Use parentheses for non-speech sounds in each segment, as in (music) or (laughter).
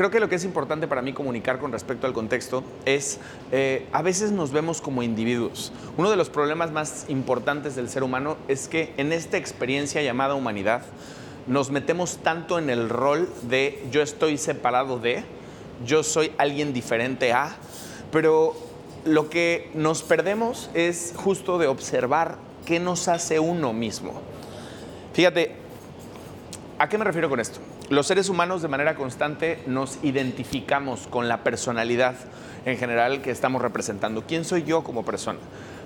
creo que lo que es importante para mí comunicar con respecto al contexto es, eh, a veces nos vemos como individuos. Uno de los problemas más importantes del ser humano es que en esta experiencia llamada humanidad, nos metemos tanto en el rol de yo estoy separado de, yo soy alguien diferente a, pero lo que nos perdemos es justo de observar qué nos hace uno mismo. Fíjate, ¿a qué me refiero con esto? Los seres humanos de manera constante nos identificamos con la personalidad en general que estamos representando. ¿Quién soy yo como persona?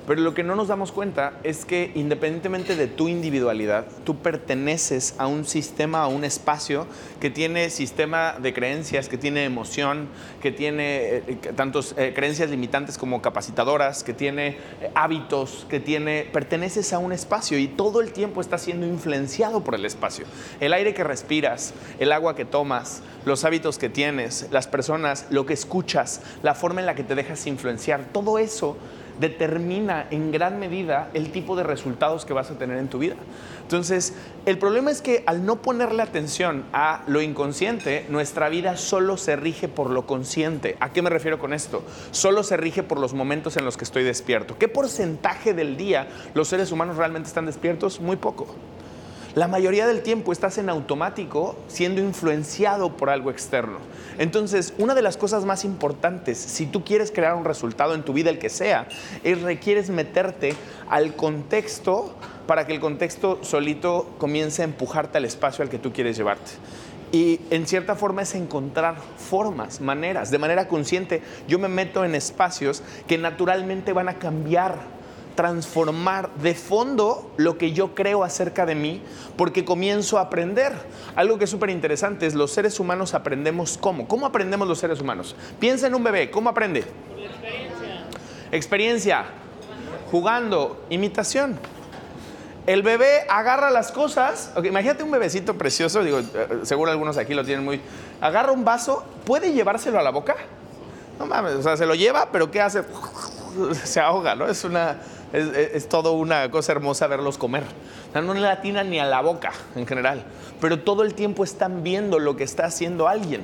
Pero lo que no nos damos cuenta es que independientemente de tu individualidad, tú perteneces a un sistema, a un espacio que tiene sistema de creencias, que tiene emoción, que tiene eh, tantos eh, creencias limitantes como capacitadoras, que tiene eh, hábitos, que tiene... Perteneces a un espacio y todo el tiempo está siendo influenciado por el espacio. El aire que respiras, el agua que tomas, los hábitos que tienes, las personas, lo que escuchas, la forma en la que te dejas influenciar, todo eso determina en gran medida el tipo de resultados que vas a tener en tu vida. Entonces, el problema es que al no ponerle atención a lo inconsciente, nuestra vida solo se rige por lo consciente. ¿A qué me refiero con esto? Solo se rige por los momentos en los que estoy despierto. ¿Qué porcentaje del día los seres humanos realmente están despiertos? Muy poco. La mayoría del tiempo estás en automático siendo influenciado por algo externo. Entonces, una de las cosas más importantes, si tú quieres crear un resultado en tu vida, el que sea, es requieres meterte al contexto para que el contexto solito comience a empujarte al espacio al que tú quieres llevarte. Y en cierta forma es encontrar formas, maneras, de manera consciente. Yo me meto en espacios que naturalmente van a cambiar transformar de fondo lo que yo creo acerca de mí porque comienzo a aprender. Algo que es súper interesante es los seres humanos aprendemos cómo. ¿Cómo aprendemos los seres humanos? Piensa en un bebé, ¿cómo aprende? experiencia. Experiencia, jugando, imitación. El bebé agarra las cosas, imagínate un bebecito precioso, digo, eh, seguro algunos aquí lo tienen muy, agarra un vaso, ¿puede llevárselo a la boca? No mames, o sea, se lo lleva, pero ¿qué hace? (laughs) Se ahoga, ¿no? Es una, es, todo una cosa hermosa verlos comer. no le atinan ni a la boca en general, pero todo el tiempo están viendo lo que está haciendo alguien.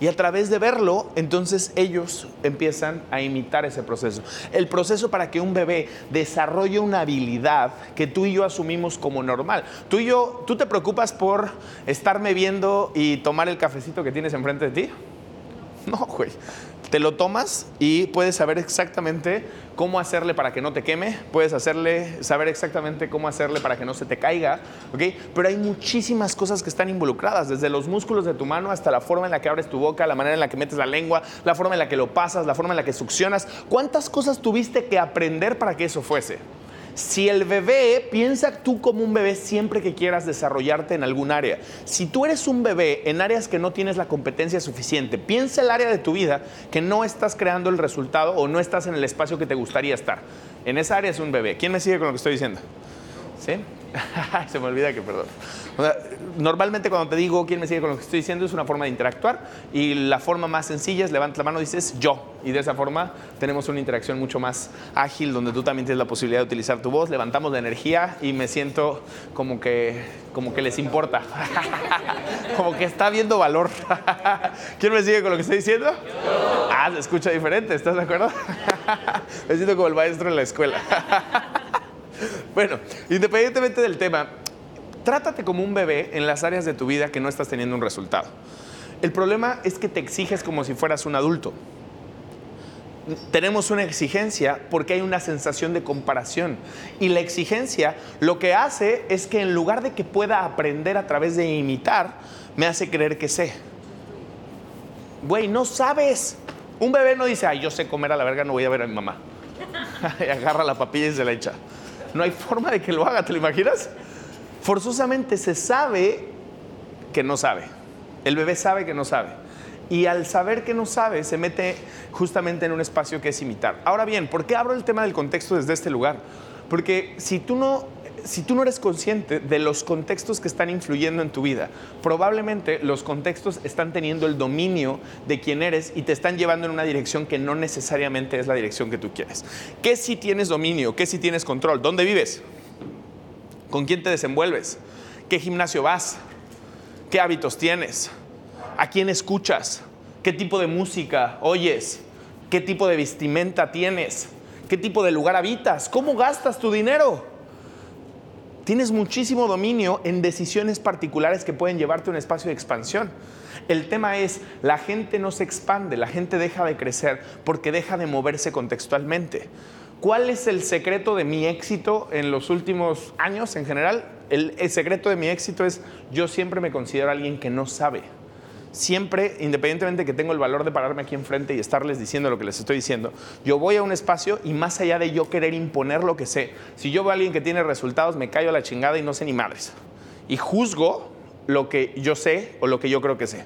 Y a través de verlo, entonces ellos empiezan a imitar ese proceso. El proceso para que un bebé desarrolle una habilidad que tú y yo asumimos como normal. Tú y yo, ¿tú te preocupas por estarme viendo y tomar el cafecito que tienes enfrente de ti? No, güey te lo tomas y puedes saber exactamente cómo hacerle para que no te queme, puedes hacerle, saber exactamente cómo hacerle para que no se te caiga, ¿ok? Pero hay muchísimas cosas que están involucradas, desde los músculos de tu mano hasta la forma en la que abres tu boca, la manera en la que metes la lengua, la forma en la que lo pasas, la forma en la que succionas. ¿Cuántas cosas tuviste que aprender para que eso fuese? Si el bebé, piensa tú como un bebé siempre que quieras desarrollarte en algún área. Si tú eres un bebé en áreas que no tienes la competencia suficiente, piensa el área de tu vida que no estás creando el resultado o no estás en el espacio que te gustaría estar. En esa área es un bebé. ¿Quién me sigue con lo que estoy diciendo? ¿Sí? (laughs) Se me olvida que, perdón. Normalmente cuando te digo quién me sigue con lo que estoy diciendo es una forma de interactuar y la forma más sencilla es levanta la mano y dices yo. Y de esa forma tenemos una interacción mucho más ágil donde tú también tienes la posibilidad de utilizar tu voz, levantamos la energía y me siento como que, como que les importa. (laughs) como que está viendo valor. (laughs) ¿Quién me sigue con lo que estoy diciendo? Ah, se escucha diferente, ¿estás de acuerdo? (laughs) me siento como el maestro en la escuela. Bueno, independientemente del tema, trátate como un bebé en las áreas de tu vida que no estás teniendo un resultado. El problema es que te exiges como si fueras un adulto. Tenemos una exigencia porque hay una sensación de comparación. Y la exigencia lo que hace es que en lugar de que pueda aprender a través de imitar, me hace creer que sé. Güey, no sabes. Un bebé no dice, ay, yo sé comer a la verga, no voy a ver a mi mamá. (laughs) y agarra la papilla y se la echa. No hay forma de que lo haga, ¿te lo imaginas? Forzosamente se sabe que no sabe. El bebé sabe que no sabe. Y al saber que no sabe, se mete justamente en un espacio que es imitar. Ahora bien, ¿por qué abro el tema del contexto desde este lugar? Porque si tú no si tú no eres consciente de los contextos que están influyendo en tu vida, probablemente los contextos están teniendo el dominio de quién eres y te están llevando en una dirección que no necesariamente es la dirección que tú quieres. ¿Qué si tienes dominio? ¿Qué si tienes control? ¿Dónde vives? ¿Con quién te desenvuelves? ¿Qué gimnasio vas? ¿Qué hábitos tienes? ¿A quién escuchas? ¿Qué tipo de música oyes? ¿Qué tipo de vestimenta tienes? ¿Qué tipo de lugar habitas? ¿Cómo gastas tu dinero? Tienes muchísimo dominio en decisiones particulares que pueden llevarte a un espacio de expansión. El tema es, la gente no se expande, la gente deja de crecer porque deja de moverse contextualmente. ¿Cuál es el secreto de mi éxito en los últimos años en general? El, secreto de mi éxito es yo siempre me considero alguien que no sabe. Siempre, independientemente de que tengo el valor de pararme aquí enfrente y estarles diciendo lo que les estoy diciendo, yo voy a un espacio y más allá de yo querer imponer lo que sé, si yo veo a alguien que tiene resultados, me callo a la chingada y no sé ni madres. Y juzgo lo que yo sé o lo que yo creo que sé.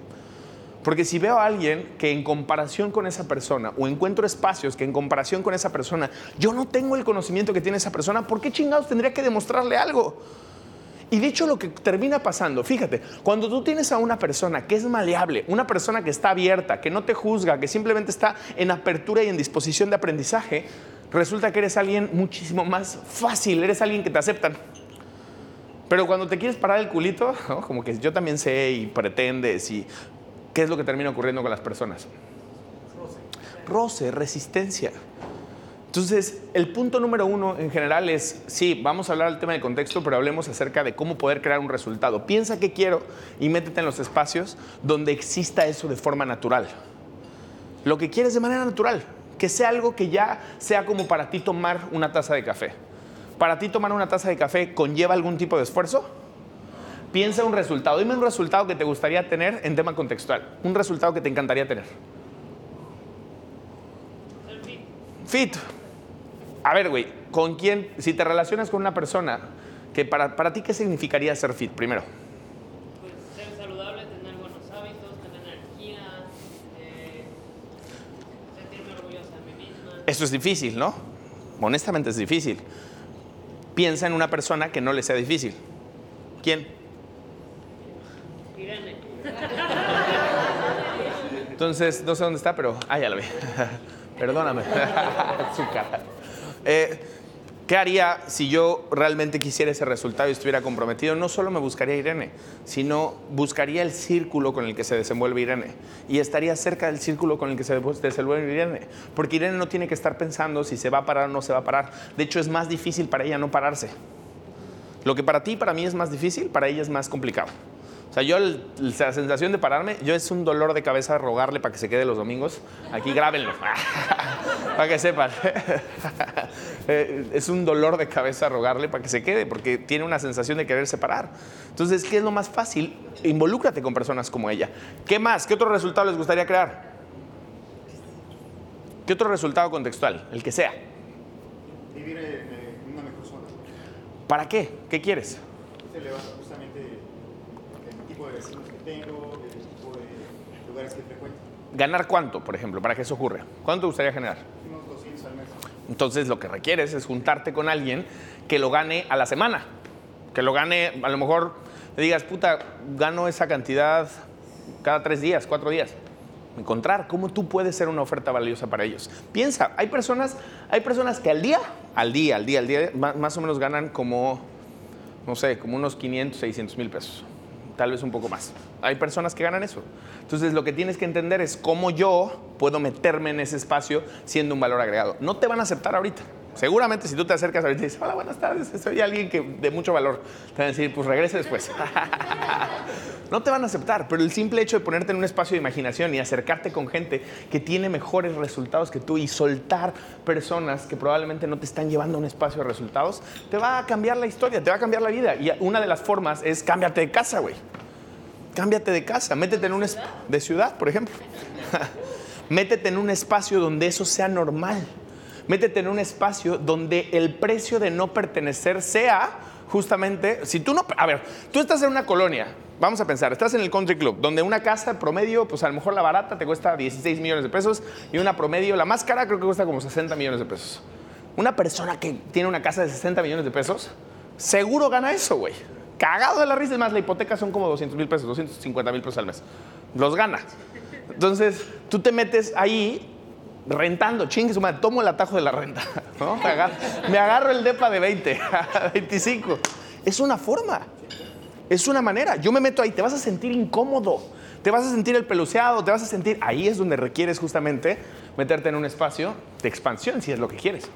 Porque si veo a alguien que en comparación con esa persona, o encuentro espacios que en comparación con esa persona, yo no tengo el conocimiento que tiene esa persona, ¿por qué chingados tendría que demostrarle algo? Y de hecho lo que termina pasando, fíjate, cuando tú tienes a una persona que es maleable, una persona que está abierta, que no te juzga, que simplemente está en apertura y en disposición de aprendizaje, resulta que eres alguien muchísimo más fácil, eres alguien que te aceptan. Pero cuando te quieres parar el culito, (laughs) como que yo también sé y pretendes y ¿Qué es lo que termina ocurriendo con las personas? Roce, resistencia. Entonces, el punto número uno en general es, sí, vamos a hablar del tema del contexto, pero hablemos acerca de cómo poder crear un resultado. Piensa qué quiero y métete en los espacios donde exista eso de forma natural. Lo que quieres de manera natural, que sea algo que ya sea como para ti tomar una taza de café. ¿Para ti tomar una taza de café conlleva algún tipo de esfuerzo? Piensa un resultado. Dime un resultado que te gustaría tener en tema contextual. Un resultado que te encantaría tener. Fit. A ver, güey, ¿con quién? Si te relacionas con una persona, que para, para ti, ¿qué significaría ser fit primero? Pues ser saludable, tener buenos hábitos, tener energía, eh, sentirme orgullosa de mí misma. Eso es difícil, ¿no? Honestamente es difícil. Piensa en una persona que no le sea difícil. ¿Quién? Entonces, no sé dónde está, pero. Ah, ya la vi. (laughs) Perdóname. (laughs) Su cara. Eh, ¿Qué haría si yo realmente quisiera ese resultado y estuviera comprometido? No solo me buscaría Irene, sino buscaría el círculo con el que se desenvuelve Irene. Y estaría cerca del círculo con el que se desenvuelve Irene. Porque Irene no tiene que estar pensando si se va a parar o no se va a parar. De hecho, es más difícil para ella no pararse. Lo que para ti, para mí es más difícil, para ella es más complicado. O sea, yo la sensación de pararme, yo es un dolor de cabeza rogarle para que se quede los domingos. Aquí grábenlo, (laughs) para que sepan. (laughs) Eh, es un dolor de cabeza rogarle para que se quede, porque tiene una sensación de querer separar. Entonces, ¿qué es lo más fácil? Involúcrate con personas como ella. ¿Qué más? ¿Qué otro resultado les gustaría crear? ¿Qué otro resultado contextual? El que sea. Vivir en una mejor zona. ¿Para qué? ¿Qué quieres? ¿Ganar cuánto, por ejemplo, para que eso ocurra? ¿Cuánto te gustaría generar? Unos 200 al mes. Entonces lo que requieres es juntarte con alguien que lo gane a la semana. Que lo gane, a lo mejor le digas, puta, gano esa cantidad cada tres días, cuatro días. Encontrar cómo tú puedes ser una oferta valiosa para ellos. Piensa, hay personas, hay personas que al día, al día, al día, al día, más o menos ganan como, no sé, como unos 500, 600 mil pesos tal vez un poco más. Hay personas que ganan eso. Entonces lo que tienes que entender es cómo yo puedo meterme en ese espacio siendo un valor agregado. No te van a aceptar ahorita. Seguramente si tú te acercas ahorita y dices, hola, buenas tardes, soy alguien que, de mucho valor, te van a decir, pues regrese después. (laughs) no te van a aceptar, pero el simple hecho de ponerte en un espacio de imaginación y acercarte con gente que tiene mejores resultados que tú y soltar personas que probablemente no te están llevando a un espacio de resultados, te va a cambiar la historia, te va a cambiar la vida. Y una de las formas es cámbiate de casa, güey. Cámbiate de casa, métete en un... de ciudad, por ejemplo. (laughs) métete en un espacio donde eso sea normal métete en un espacio donde el precio de no pertenecer sea justamente, si tú no, a ver, tú estás en una colonia, vamos a pensar, estás en el country club, donde una casa promedio, pues a lo mejor la barata te cuesta 16 millones de pesos y una promedio, la más cara creo que cuesta como 60 millones de pesos. Una persona que tiene una casa de 60 millones de pesos, seguro gana eso, güey. Cagado de la risa, más, la hipoteca son como 200 mil pesos, 250 mil pesos al mes. Los gana. Entonces, tú te metes ahí rentando, chingue su tomo el atajo de la renta. (laughs) Me, agarro, el DEPA de 20 a 25. Es una forma, es una manera. Yo me meto ahí, te vas a sentir incómodo, te vas a sentir el peluceado, te vas a sentir, ahí es donde requieres justamente meterte en un espacio de expansión, si es lo que quieres.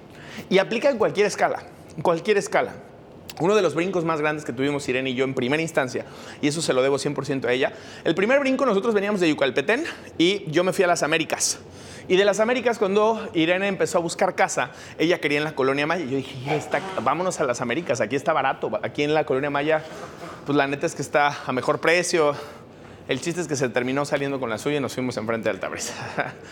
Y aplica en cualquier escala, en cualquier escala. Uno de los brincos más grandes que tuvimos Irene y yo en primera instancia, y eso se lo debo 100% a ella, el primer brinco nosotros veníamos de Yucalpetén y yo me fui a las Américas. Y de las Américas, cuando Irene empezó a buscar casa, ella quería en la Colonia Maya. Yo dije, "Ya está, vámonos a las Américas, aquí está barato. Aquí en la Colonia Maya, pues la neta es que está a mejor precio. El chiste es que se terminó saliendo con la suya y nos fuimos enfrente de Altabrisa.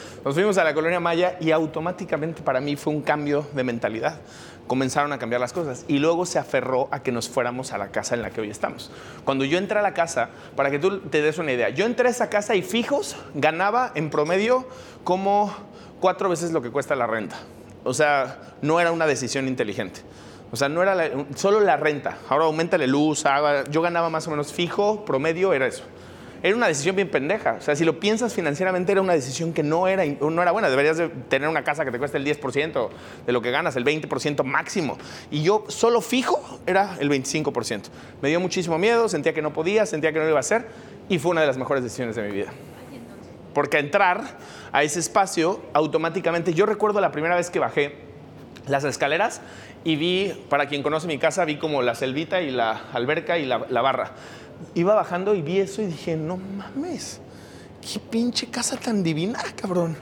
(laughs) Nos fuimos a la Colonia Maya y automáticamente para mí fue un cambio de mentalidad. Comenzaron a cambiar las cosas y luego se aferró a que nos fuéramos a la casa en la que hoy estamos. Cuando yo entré a la casa, para que tú te des una idea, yo entré a esa casa y fijos ganaba en promedio como cuatro veces lo que cuesta la renta. O sea, no era una decisión inteligente. O sea, no era la- solo la renta. Ahora aumentale luz, agua. Yo ganaba más o menos fijo, promedio, era eso. Era una decisión bien pendeja. O sea, si lo piensas financieramente, era una decisión que no era, no era buena. Deberías de tener una casa que te cueste el 10% de lo que ganas, el 20% máximo. Y yo solo fijo era el 25%. Me dio muchísimo miedo, sentía que no podía, sentía que no lo iba a hacer. Y fue una de las mejores decisiones de mi vida. Porque entrar a ese espacio, automáticamente, yo recuerdo la primera vez que bajé las escaleras y vi, para quien conoce mi casa, vi como la selvita y la alberca y la, la barra. Iba bajando y vi eso y dije, no mames, qué pinche casa tan divina, cabrón.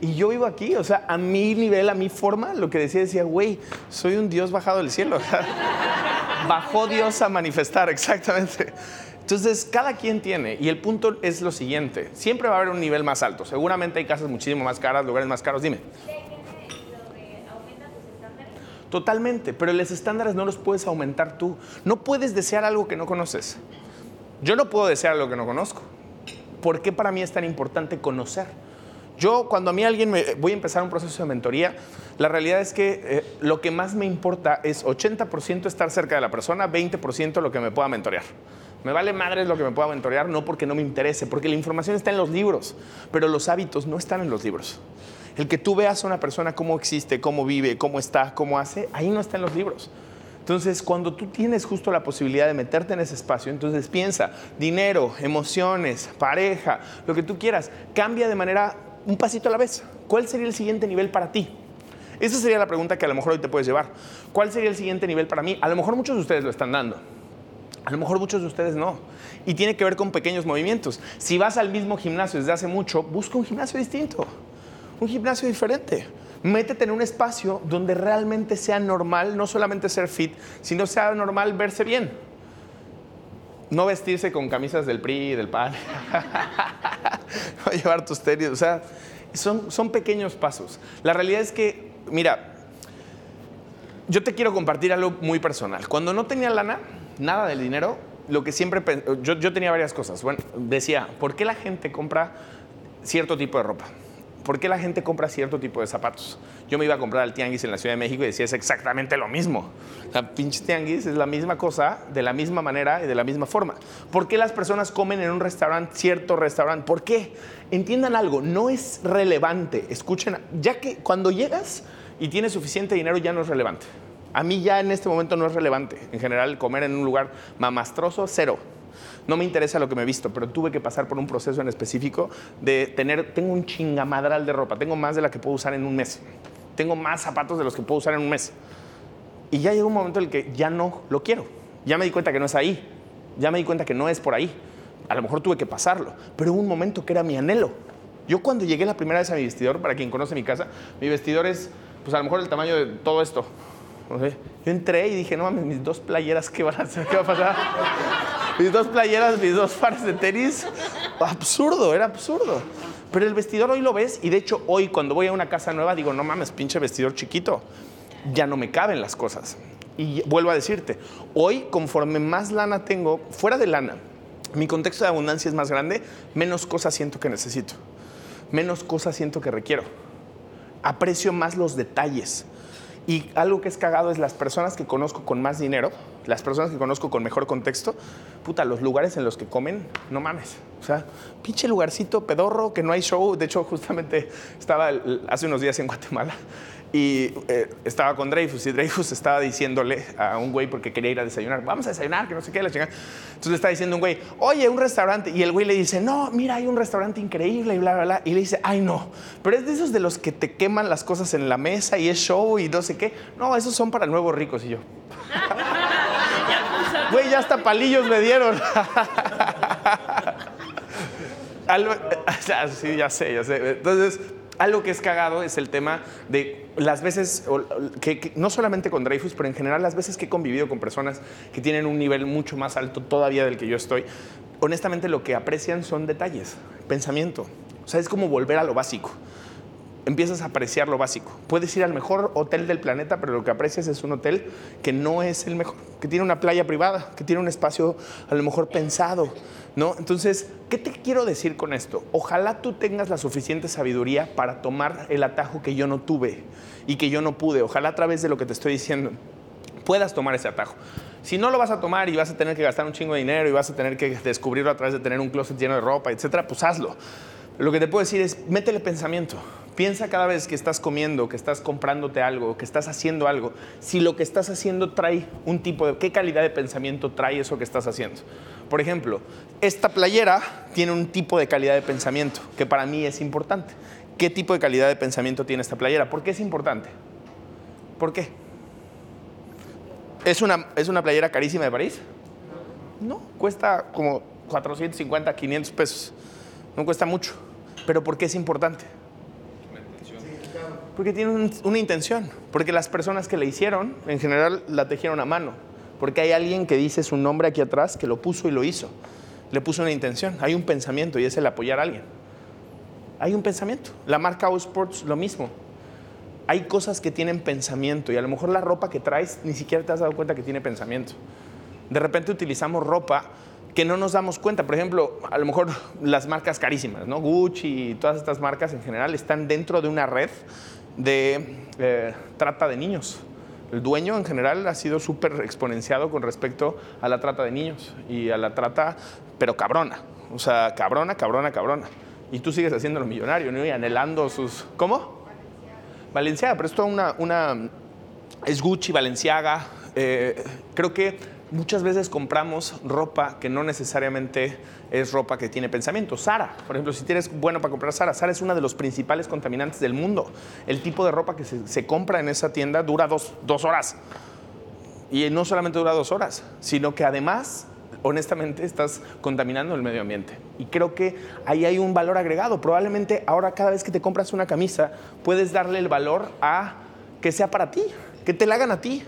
Y yo vivo aquí, o sea, a mi nivel, a mi forma, lo que decía, decía, güey, soy un Dios bajado del cielo. (laughs) Bajó Dios a manifestar, exactamente. Entonces, cada quien tiene, y el punto es lo siguiente, siempre va a haber un nivel más alto. Seguramente hay casas muchísimo más caras, lugares más caros, dime. Totalmente, pero los estándares no los puedes aumentar tú. No puedes desear algo que no conoces. Yo no puedo desear algo que no conozco. ¿Por qué para mí es tan importante conocer? Yo, cuando a mí alguien me voy a empezar un proceso de mentoría, la realidad es que eh, lo que más me importa es 80% estar cerca de la persona, 20% lo que me pueda mentorear. Me vale madres lo que me pueda mentorear, no porque no me interese, porque la información está en los libros, pero los hábitos no están en los libros. El que tú veas a una persona cómo existe, cómo vive, cómo está, cómo hace, ahí no está en los libros. Entonces, cuando tú tienes justo la posibilidad de meterte en ese espacio, entonces piensa, dinero, emociones, pareja, lo que tú quieras, cambia de manera un pasito a la vez. ¿Cuál sería el siguiente nivel para ti? Esa sería la pregunta que a lo mejor hoy te puedes llevar. ¿Cuál sería el siguiente nivel para mí? A lo mejor muchos de ustedes lo están dando. A lo mejor muchos de ustedes no. Y tiene que ver con pequeños movimientos. Si vas al mismo gimnasio desde hace mucho, busca un gimnasio distinto, un gimnasio diferente. Métete en un espacio donde realmente sea normal, no solamente ser fit, sino sea normal verse bien. No vestirse con camisas del PRI, del PAN. (laughs) no llevar tus tenis. O sea, son, son pequeños pasos. La realidad es que, mira, yo te quiero compartir algo muy personal. Cuando no tenía lana, nada del dinero, lo que siempre yo, yo tenía varias cosas. Bueno, decía, ¿por qué la gente compra cierto tipo de ropa? ¿Por qué la gente compra cierto tipo de zapatos? Yo me iba a comprar al tianguis en la Ciudad de México y decía, es exactamente lo mismo. La pinche tianguis es la misma cosa, de la misma manera y de la misma forma. ¿Por qué las personas comen en un restaurante, cierto restaurante? ¿Por qué? Entiendan algo, no es relevante. Escuchen, ya que cuando llegas y tienes suficiente dinero ya no es relevante. A mí ya en este momento no es relevante. En general, comer en un lugar mamastroso, cero. No me interesa lo que me he visto, pero tuve que pasar por un proceso en específico de tener, tengo un chingamadral de ropa, tengo más de la que puedo usar en un mes. Tengo más zapatos de los que puedo usar en un mes. Y ya llegó un momento en el que ya no lo quiero. Ya me di cuenta que no es ahí. Ya me di cuenta que no es por ahí. A lo mejor tuve que pasarlo, pero hubo un momento que era mi anhelo. Yo cuando llegué la primera vez a mi vestidor, para quien conoce mi casa, mi vestidor es, pues a lo mejor el tamaño de todo esto. Yo entré y dije, no mames, mis dos playeras, ¿qué? ¿Qué va a pasar? mis dos playeras, mis dos pares de tenis. Absurdo, era absurdo. Pero el vestidor hoy lo ves y de hecho hoy cuando voy a una casa nueva digo, no mames, pinche vestidor chiquito. Ya no me caben las cosas. Y vuelvo a decirte, hoy conforme más lana tengo, fuera de lana, mi contexto de abundancia es más grande, menos cosas siento que necesito. Menos cosas siento que requiero. Aprecio más los detalles. Y algo que es cagado es las personas que conozco con más dinero, las personas que conozco con mejor contexto, puta, los lugares en los que comen, no mames. O sea, pinche lugarcito pedorro, que no hay show. De hecho, justamente estaba hace unos días en Guatemala y eh, estaba con Dreyfus y Dreyfus estaba diciéndole a un güey porque quería ir a desayunar, vamos a desayunar, que no sé qué, la chingada. Entonces le está diciendo un güey, oye, un restaurante. Y el güey le dice, no, mira, hay un restaurante increíble y bla, bla, bla. Y le dice, ay, no, pero es de esos de los que te queman las cosas en la mesa y es show y no sé qué. No, esos son para nuevos ricos. Y yo, (laughs) güey, ya hasta palillos me dieron. (laughs) Algo- (laughs) sí, ya sé, ya sé. Entonces, algo que es cagado es el tema de las veces, que, que no solamente con Dreyfus, pero en general las veces que he convivido con personas que tienen un nivel mucho más alto todavía del que yo estoy, honestamente lo que aprecian son detalles, pensamiento. O sea, es como volver a lo básico. Empiezas a apreciar lo básico. Puedes ir al mejor hotel del planeta, pero lo que aprecias es un hotel que no es el mejor, que tiene una playa privada, que tiene un espacio a lo mejor pensado, ¿no? Entonces, ¿qué te quiero decir con esto? Ojalá tú tengas la suficiente sabiduría para tomar el atajo que yo no tuve y que yo no pude. Ojalá a través de lo que te estoy diciendo puedas tomar ese atajo. Si no lo vas a tomar y vas a tener que gastar un chingo de dinero y vas a tener que descubrirlo a través de tener un closet lleno de ropa, etcétera, pues hazlo. Lo que te puedo decir es, métele pensamiento. Piensa cada vez que estás comiendo, que estás comprándote algo, que estás haciendo algo, si lo que estás haciendo trae un tipo de... ¿Qué calidad de pensamiento trae eso que estás haciendo? Por ejemplo, esta playera tiene un tipo de calidad de pensamiento que para mí es importante. ¿Qué tipo de calidad de pensamiento tiene esta playera? ¿Por qué es importante? ¿Por qué? ¿Es una, ¿Es una playera carísima de París? No, cuesta como 450, 500 pesos. No cuesta mucho. ¿Pero por qué es importante? Porque tiene un- una intención. Porque las personas que la hicieron, en general, la tejieron a mano. Porque hay alguien que dice su nombre aquí atrás, que lo puso y lo hizo. Le puso una intención. Hay un pensamiento y es el apoyar a alguien. Hay un pensamiento. La marca O Sports, lo mismo. Hay cosas que tienen pensamiento y a lo mejor la ropa que traes ni siquiera te has dado cuenta que tiene pensamiento. De repente utilizamos ropa que no nos damos cuenta. Por ejemplo, a lo mejor (laughs) las marcas carísimas, ¿no? Gucci y todas estas marcas en general están dentro de una red de eh, trata de niños. El dueño en general ha sido súper exponenciado con respecto a la trata de niños y a la trata, pero cabrona. O sea, cabrona, cabrona, cabrona. Y tú sigues haciéndolo millonario, ¿no? Y anhelando sus... ¿Cómo? Valenciaga, pero esto una, una es Gucci, Valenciaga. eh, creo que muchas veces compramos ropa que no necesariamente es ropa que tiene pensamiento. Sara, por ejemplo, si tienes bueno para comprar Sara, Sara es uno de los principales contaminantes del mundo. El tipo de ropa que se, se compra en esa tienda dura dos, dos horas. Y no solamente dura dos horas, sino que además, honestamente, estás contaminando el medio ambiente. Y creo que ahí hay un valor agregado. Probablemente ahora cada vez que te compras una camisa, puedes darle el valor a que sea para ti, que te la hagan a ti,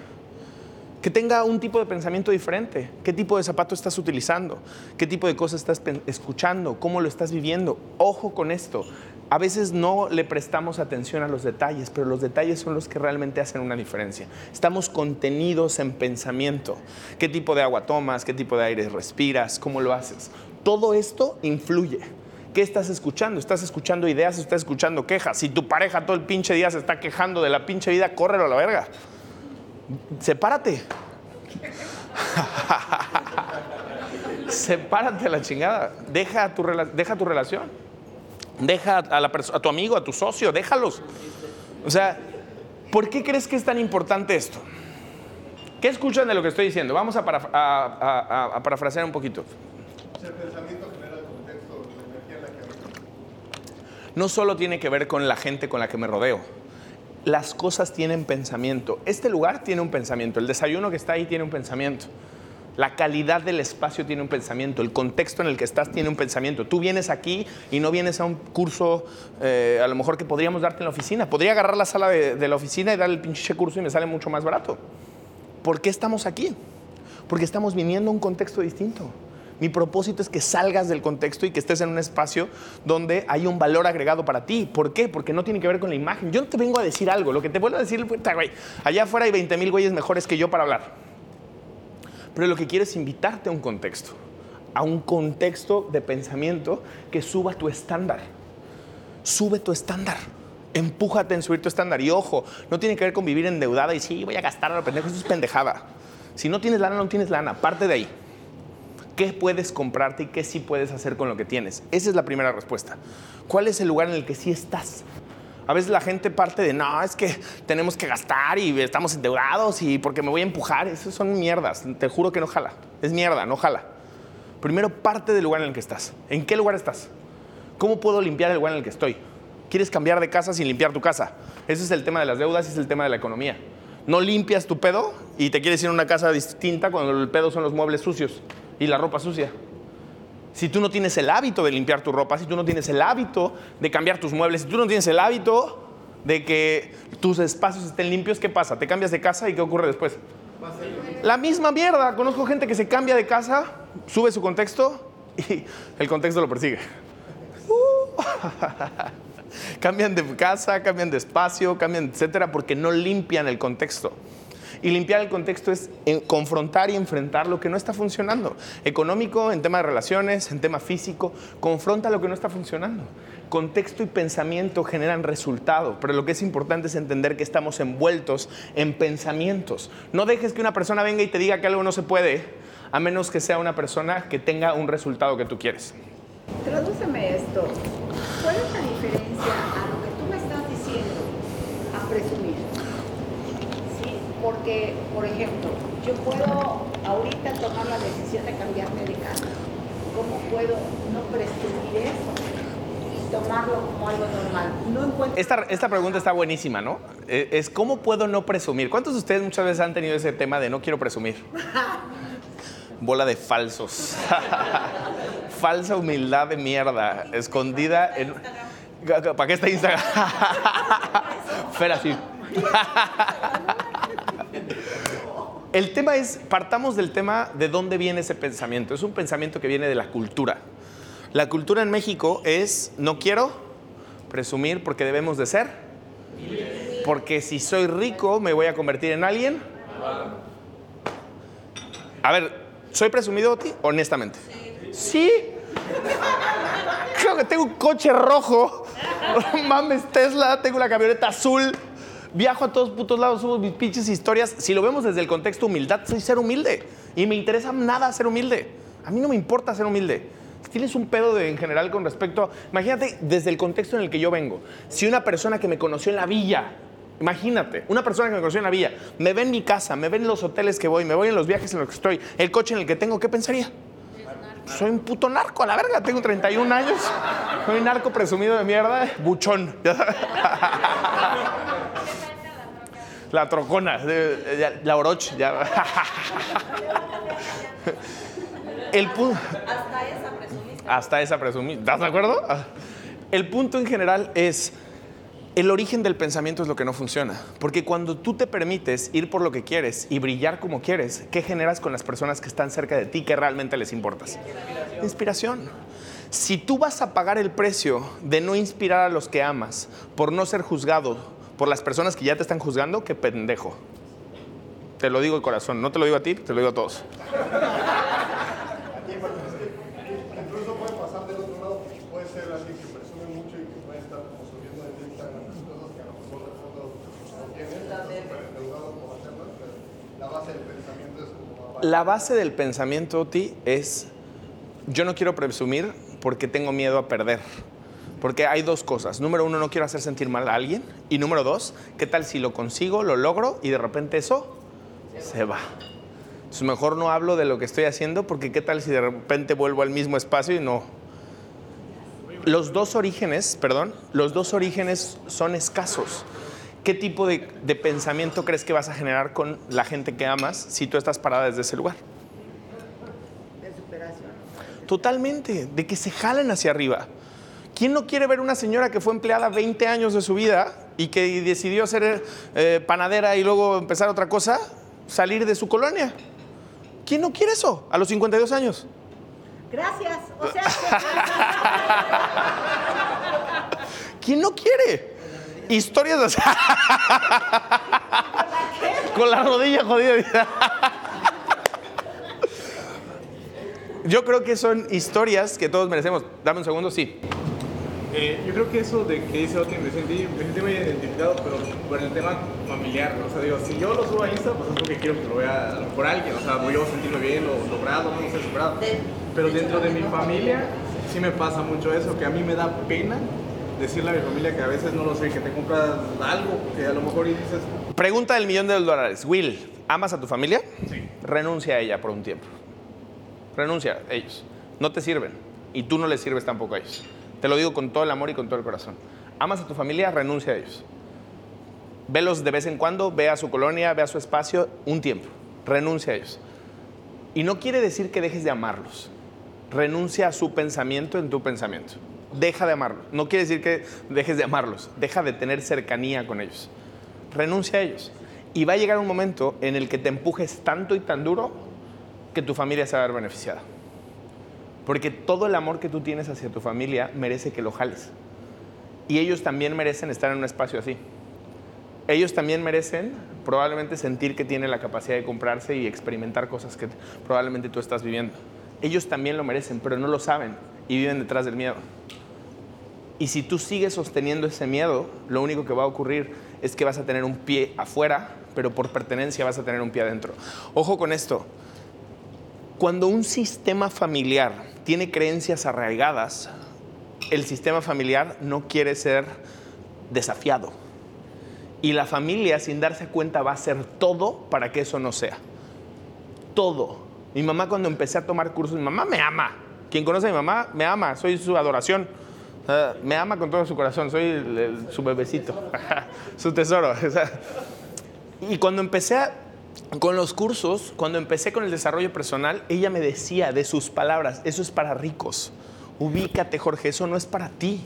que tenga un tipo de pensamiento diferente. ¿Qué tipo de zapato estás utilizando? ¿Qué tipo de cosas estás escuchando? ¿Cómo lo estás viviendo? Ojo con esto. A veces no le prestamos atención a los detalles, pero los detalles son los que realmente hacen una diferencia. Estamos contenidos en pensamiento. ¿Qué tipo de agua tomas? ¿Qué tipo de aire respiras? ¿Cómo lo haces? Todo esto influye. ¿Qué estás escuchando? ¿Estás escuchando ideas? ¿Estás escuchando quejas? Si tu pareja todo el pinche día se está quejando de la pinche vida, córrelo a la verga sepárate. (laughs) sepárate a la chingada. Deja tu, deja tu relación. Deja a, la a tu amigo, a tu socio, déjalos. O sea, ¿por qué crees que es tan importante esto? ¿Qué escuchan de lo que estoy diciendo? Vamos a, paraf- a- a- a- a parafrasear un poquito. El pensamiento genera el contexto, la energía en la que no solo tiene que ver con la gente con la que me rodeo. Las cosas tienen pensamiento. Este lugar tiene un pensamiento. El desayuno que está ahí tiene un pensamiento. La calidad del espacio tiene un pensamiento. El contexto en el que estás tiene un pensamiento. Tú vienes aquí y no vienes a un curso, eh, a lo mejor que podríamos darte en la oficina. Podría agarrar la sala de, la oficina y dar el pinche curso y me sale mucho más barato. ¿Por qué estamos aquí? Porque estamos viniendo a un contexto distinto. Mi propósito es que salgas del contexto y que estés en un espacio donde hay un valor agregado para ti. ¿Por qué? Porque no tiene que ver con la imagen. Yo no te vengo a decir algo. Lo que te vuelvo a decir, puta, güey, allá afuera hay 20 mil güeyes mejores que yo para hablar. Pero lo que quiero es invitarte a un contexto, a un contexto de pensamiento que suba tu estándar. Sube tu estándar. Empújate en subir tu estándar. Y ojo, no tiene que ver con vivir endeudada y sí, voy a gastar a lo pendejo. Eso es pendejada. Si no tienes lana, no tienes lana. Parte de ahí. ¿Qué puedes comprarte y qué sí puedes hacer con lo que tienes? Esa es la primera respuesta. ¿Cuál es el lugar en el que sí estás? A veces la gente parte de, no, es que tenemos que gastar y estamos endeudados y porque me voy a empujar. Esas son mierdas. Te juro que no jala. Es mierda, no jala. Primero parte del lugar en el que estás. ¿En qué lugar estás? ¿Cómo puedo limpiar el lugar en el que estoy? ¿Quieres cambiar de casa sin limpiar tu casa? Ese es el tema de las deudas y es el tema de la economía. No limpias tu pedo y te quieres ir a una casa distinta cuando el pedo son los muebles sucios y la ropa sucia. Si tú no tienes el hábito de limpiar tu ropa, si tú no tienes el hábito de cambiar tus muebles, si tú no tienes el hábito de que tus espacios estén limpios, ¿qué pasa? Te cambias de casa y ¿qué ocurre después? La misma mierda. Conozco gente que se cambia de casa, sube su contexto y el contexto lo persigue. (laughs) Cambian de casa, cambian de espacio, cambian, etcétera, porque no limpian el contexto. Y limpiar el contexto es confrontar y enfrentar lo que no está funcionando. Económico, en tema de relaciones, en tema físico, confronta lo que no está funcionando. Contexto y pensamiento generan resultado, pero lo que es importante es entender que estamos envueltos en pensamientos. No dejes que una persona venga y te diga que algo no se puede, a menos que sea una persona que tenga un resultado que tú quieres. Tradúceme esto. ¿Cuál es la diferencia a lo que tú me estás diciendo a presumir? Porque, por ejemplo, yo puedo ahorita tomar la decisión de cambiarme de casa. ¿Cómo puedo no presumir eso? y Tomarlo como algo normal. No encuentro Esta, esta pregunta está buenísima, ¿no? Eh, Es cómo puedo no presumir. ¿Cuántos de ustedes muchas veces han tenido ese tema de no quiero presumir? (laughs) Bola de falsos. (laughs) Falsa humildad de mierda, escondida en... ¿Para qué está Instagram? (laughs) Fer así. El tema es, partamos del tema de dónde viene ese pensamiento. Es un pensamiento que viene de la cultura. La cultura en México es, no quiero presumir porque debemos de ser. Porque si soy rico me voy a convertir en alguien. A ver, ¿soy presumido, Oti? Honestamente. Sí. Creo que tengo un coche rojo. (laughs) Mames, Tesla, tengo una camioneta azul. Viajo a todos putos lados, subo mis pinches historias. Si lo vemos desde el contexto humildad, soy ser humilde. Y me interesa nada ser humilde. A mí no me importa ser humilde. Tienes un pedo de, en general con respecto. Imagínate desde el contexto en el que yo vengo. Si una persona que me conoció en la villa, imagínate, una persona que me conoció en la villa, me ve en mi casa, me ve en los hoteles que voy, me voy en los viajes en los que estoy, el coche en el que tengo, ¿qué pensaría? Soy un puto narco, a la verga, tengo 31 años. Soy un narco presumido de mierda, buchón. (laughs) La trocona, la oroch, ya. (laughs) El punto. hasta esa presumiste. Hasta esa presumida. ¿Estás de acuerdo? El punto en general es. El origen del pensamiento es lo que no funciona. Porque cuando tú te permites ir por lo que quieres y brillar como quieres, ¿qué generas con las personas que están cerca de ti que realmente les importas? Inspiración. Si tú vas a pagar el precio de no inspirar a los que amas por no ser juzgado por las personas que ya te están juzgando, qué pendejo. Te lo digo de corazón, no te lo digo a ti, te lo digo a todos. Incluso puede pasar del otro lado, puede ser alguien que presume mucho y que puede estar como subiendo en Instagram las cosas que a lo mejor de fondo no tiene, está súper endeudado por hacerlas, pero la base del pensamiento es como abajo. La base del pensamiento, Oti, es yo no quiero presumir porque tengo miedo a perder. Porque hay dos cosas. Número uno, no quiero hacer sentir mal a alguien. Y número dos, ¿qué tal si lo consigo, lo logro y de repente eso se va? Entonces mejor no hablo de lo que estoy haciendo porque qué tal si de repente vuelvo al mismo espacio y no. Los dos orígenes, perdón, los dos orígenes son escasos. ¿Qué tipo de, de pensamiento crees que vas a generar con la gente que amas si tú estás parada desde ese lugar? De superación. Totalmente, de que se jalen hacia arriba. ¿Quién no quiere ver una señora que fue empleada 20 años de su vida y que decidió ser eh, panadera y luego empezar otra cosa, salir de su colonia? ¿Quién no quiere eso a los 52 años? Gracias. O sea, (laughs) ¿Quién no quiere? Historias así. (laughs) Con la rodilla jodida. Yo creo que son historias que todos merecemos. Dame un segundo, sí. Eh, yo creo que eso de que dice Oti, me sentí, me sentí muy identificado, pero por el tema familiar. ¿no? O sea, digo, si yo lo subo a Insta, pues es porque quiero que lo vea por alguien. O sea, voy a sentirme bien, o logrado, no sé, superado. Pero dentro de mi familia, sí me pasa mucho eso, que a mí me da pena decirle a mi familia que a veces no lo sé, que te compras algo que a lo mejor y dices, Pregunta del millón de dólares. Will, ¿amas a tu familia? Sí. Renuncia a ella por un tiempo. Renuncia a ellos. No te sirven. Y tú no les sirves tampoco a ellos. Te lo digo con todo el amor y con todo el corazón. ¿Amas a tu familia? Renuncia a ellos. Velos de vez en cuando, ve a su colonia, ve a su espacio, un tiempo. Renuncia a ellos. Y no quiere decir que dejes de amarlos. Renuncia a su pensamiento en tu pensamiento. Deja de amarlos. No quiere decir que dejes de amarlos. Deja de tener cercanía con ellos. Renuncia a ellos. Y va a llegar un momento en el que te empujes tanto y tan duro que tu familia se va a ver beneficiada. Porque todo el amor que tú tienes hacia tu familia merece que lo jales. Y ellos también merecen estar en un espacio así. Ellos también merecen probablemente sentir que tienen la capacidad de comprarse y experimentar cosas que probablemente tú estás viviendo. Ellos también lo merecen, pero no lo saben y viven detrás del miedo. Y si tú sigues sosteniendo ese miedo, lo único que va a ocurrir es que vas a tener un pie afuera, pero por pertenencia vas a tener un pie adentro. Ojo con esto. Cuando un sistema familiar tiene creencias arraigadas, el sistema familiar no quiere ser desafiado. Y la familia, sin darse cuenta, va a hacer todo para que eso no sea. Todo. Mi mamá cuando empecé a tomar cursos, mi mamá me ama. Quien conoce a mi mamá, me ama. Soy su adoración. Uh, me ama con todo su corazón. Soy su bebecito. (laughs) su tesoro. (laughs) y cuando empecé con los cursos, cuando empecé con el desarrollo personal, ella me decía de sus palabras, eso es para ricos. Ubícate, Jorge, eso no es para ti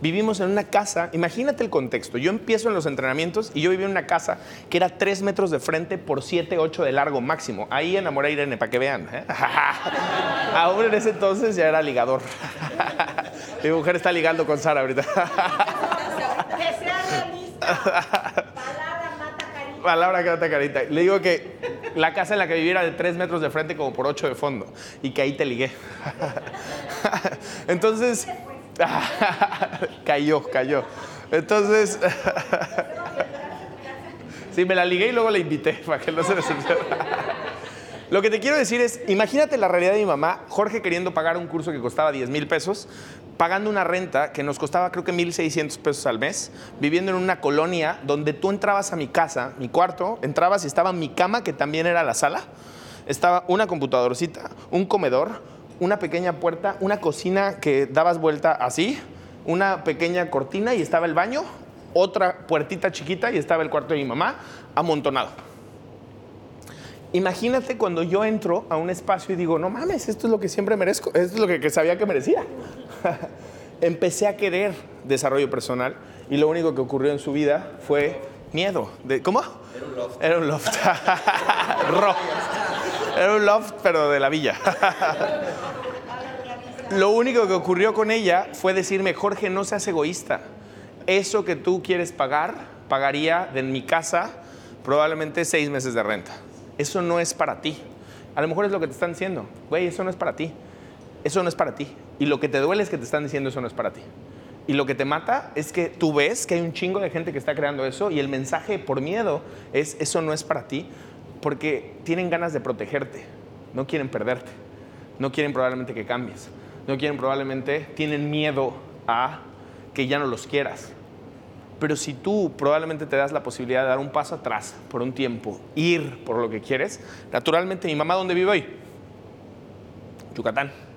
vivimos en una casa, imagínate el contexto, yo empiezo en los entrenamientos y yo vivía en una casa que era 3 metros de frente por 7, 8 de largo máximo. Ahí enamoré a Irene, para que vean. ¿eh? (laughs) En ese entonces ya era ligador. Mi mujer está ligando con Sara ahorita. (laughs) que sea realista. Palabra mata carita. Palabra que mata carita. Le digo que la casa en la que viviera de 3 metros de frente como por 8 de fondo y que ahí te ligué. (laughs) Entonces... (laughs) cayó, cayó. Entonces, sí, me la ligué y luego la invité para que no se decepcione. Lo que te quiero decir es, imagínate la realidad de mi mamá, Jorge queriendo pagar un curso que costaba 10 mil pesos, pagando una renta que nos costaba creo que 1.600 pesos al mes, viviendo en una colonia donde tú entrabas a mi casa, mi cuarto, entrabas y estaba mi cama, que también era la sala, estaba una computadorcita, un comedor, una pequeña puerta, una cocina que dabas vuelta así, una pequeña cortina y estaba el baño, otra puertita chiquita y estaba el cuarto de mi mamá amontonado. Imagínate cuando yo entro a un espacio y digo, no mames, esto es lo que siempre merezco, esto es lo que, que sabía que merecía. (laughs) Empecé a querer desarrollo personal y lo único que ocurrió en su vida fue miedo. De, ¿Cómo? Era un loft. Era un loft. (laughs) Era un loft, pero de la villa. (laughs) Lo único que ocurrió con ella fue decirme, Jorge, no seas egoísta. Eso que tú quieres pagar, pagaría de mi casa probablemente seis meses de renta. Eso no es para ti. A lo mejor es lo que te están diciendo. Güey, eso no es para ti. Eso no es para ti. Y lo que te duele es que te están diciendo eso no es para ti. Y lo que te mata es que tú ves que hay un chingo de gente que está creando eso y el mensaje por miedo es eso no es para ti porque tienen ganas de protegerte, no quieren perderte, no quieren probablemente que cambies, no quieren probablemente, tienen miedo a que ya no los quieras. Pero si tú probablemente te das la posibilidad de dar un paso atrás por un tiempo, ir por lo que quieres, naturalmente mi mamá, ¿dónde vive hoy? Yucatán.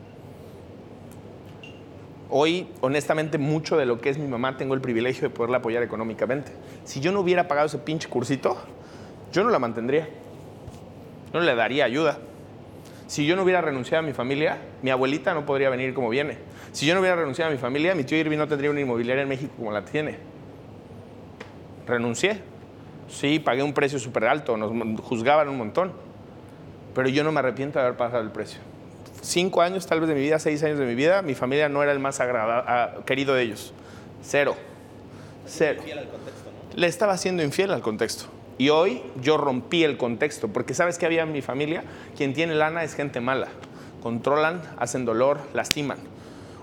Hoy, honestamente, mucho de lo que es mi mamá tengo el privilegio de poderla apoyar económicamente. Si yo no hubiera pagado ese pinche cursito, yo no la mantendría. No le daría ayuda. Si yo no hubiera renunciado a mi familia, mi abuelita no podría venir como viene. Si yo no hubiera renunciado a mi familia, mi tío Irving no tendría una inmobiliaria en México como la tiene. Renuncié. Sí, pagué un precio súper alto, nos juzgaban un montón. Pero yo no me arrepiento de haber pagado el precio cinco años tal vez de mi vida, seis años de mi vida, mi familia no era el más agrada, querido de ellos. Cero. Cero. Fiel al contexto, ¿no? Le estaba siendo infiel al contexto. Y hoy yo rompí el contexto, porque sabes que había en mi familia, quien tiene lana es gente mala. Controlan, hacen dolor, lastiman.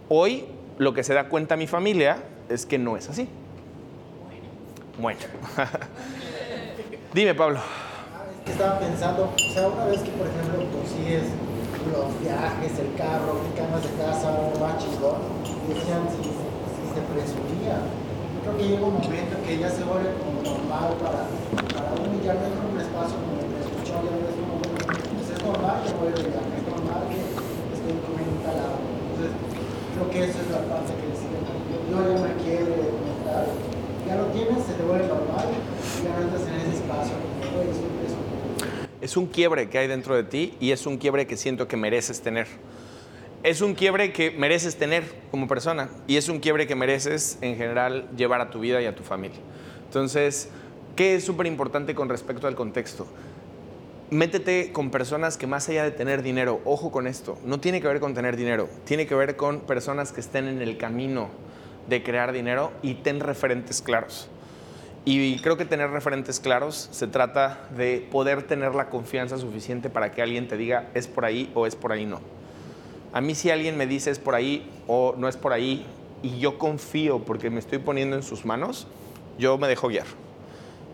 Hoy lo que se da cuenta mi familia es que no es así. Bueno. (laughs) Dime, Pablo. Ah, es que estaba pensando, o sea, una vez que, por ejemplo, consigues los viajes, el carro, qué camas de casa, un más chingón, decían, si, se presumía. Yo creo que llega un momento que ya se vuelve como normal para, para uno y ya no es un espacio como el escuchó, ya no es como, pues es normal que voy a llegar, es normal que estoy comiendo un talado. Entonces, creo que eso es la parte que decía, yo ya me quiero tal, ya lo tienes, se te vuelve normal y ya no entras en ese espacio. Es un quiebre que hay dentro de ti y es un quiebre que siento que mereces tener. Es un quiebre que mereces tener como persona y es un quiebre que mereces en general llevar a tu vida y a tu familia. Entonces, ¿qué es súper importante con respecto al contexto? Métete con personas que más allá de tener dinero, ojo con esto, no tiene que ver con tener dinero, tiene que ver con personas que estén en el camino de crear dinero y ten referentes claros. Y creo que tener referentes claros se trata de poder tener la confianza suficiente para que alguien te diga es por ahí o es por ahí no. A mí si alguien me dice es por ahí o no es por ahí y yo confío porque me estoy poniendo en sus manos, yo me dejo guiar.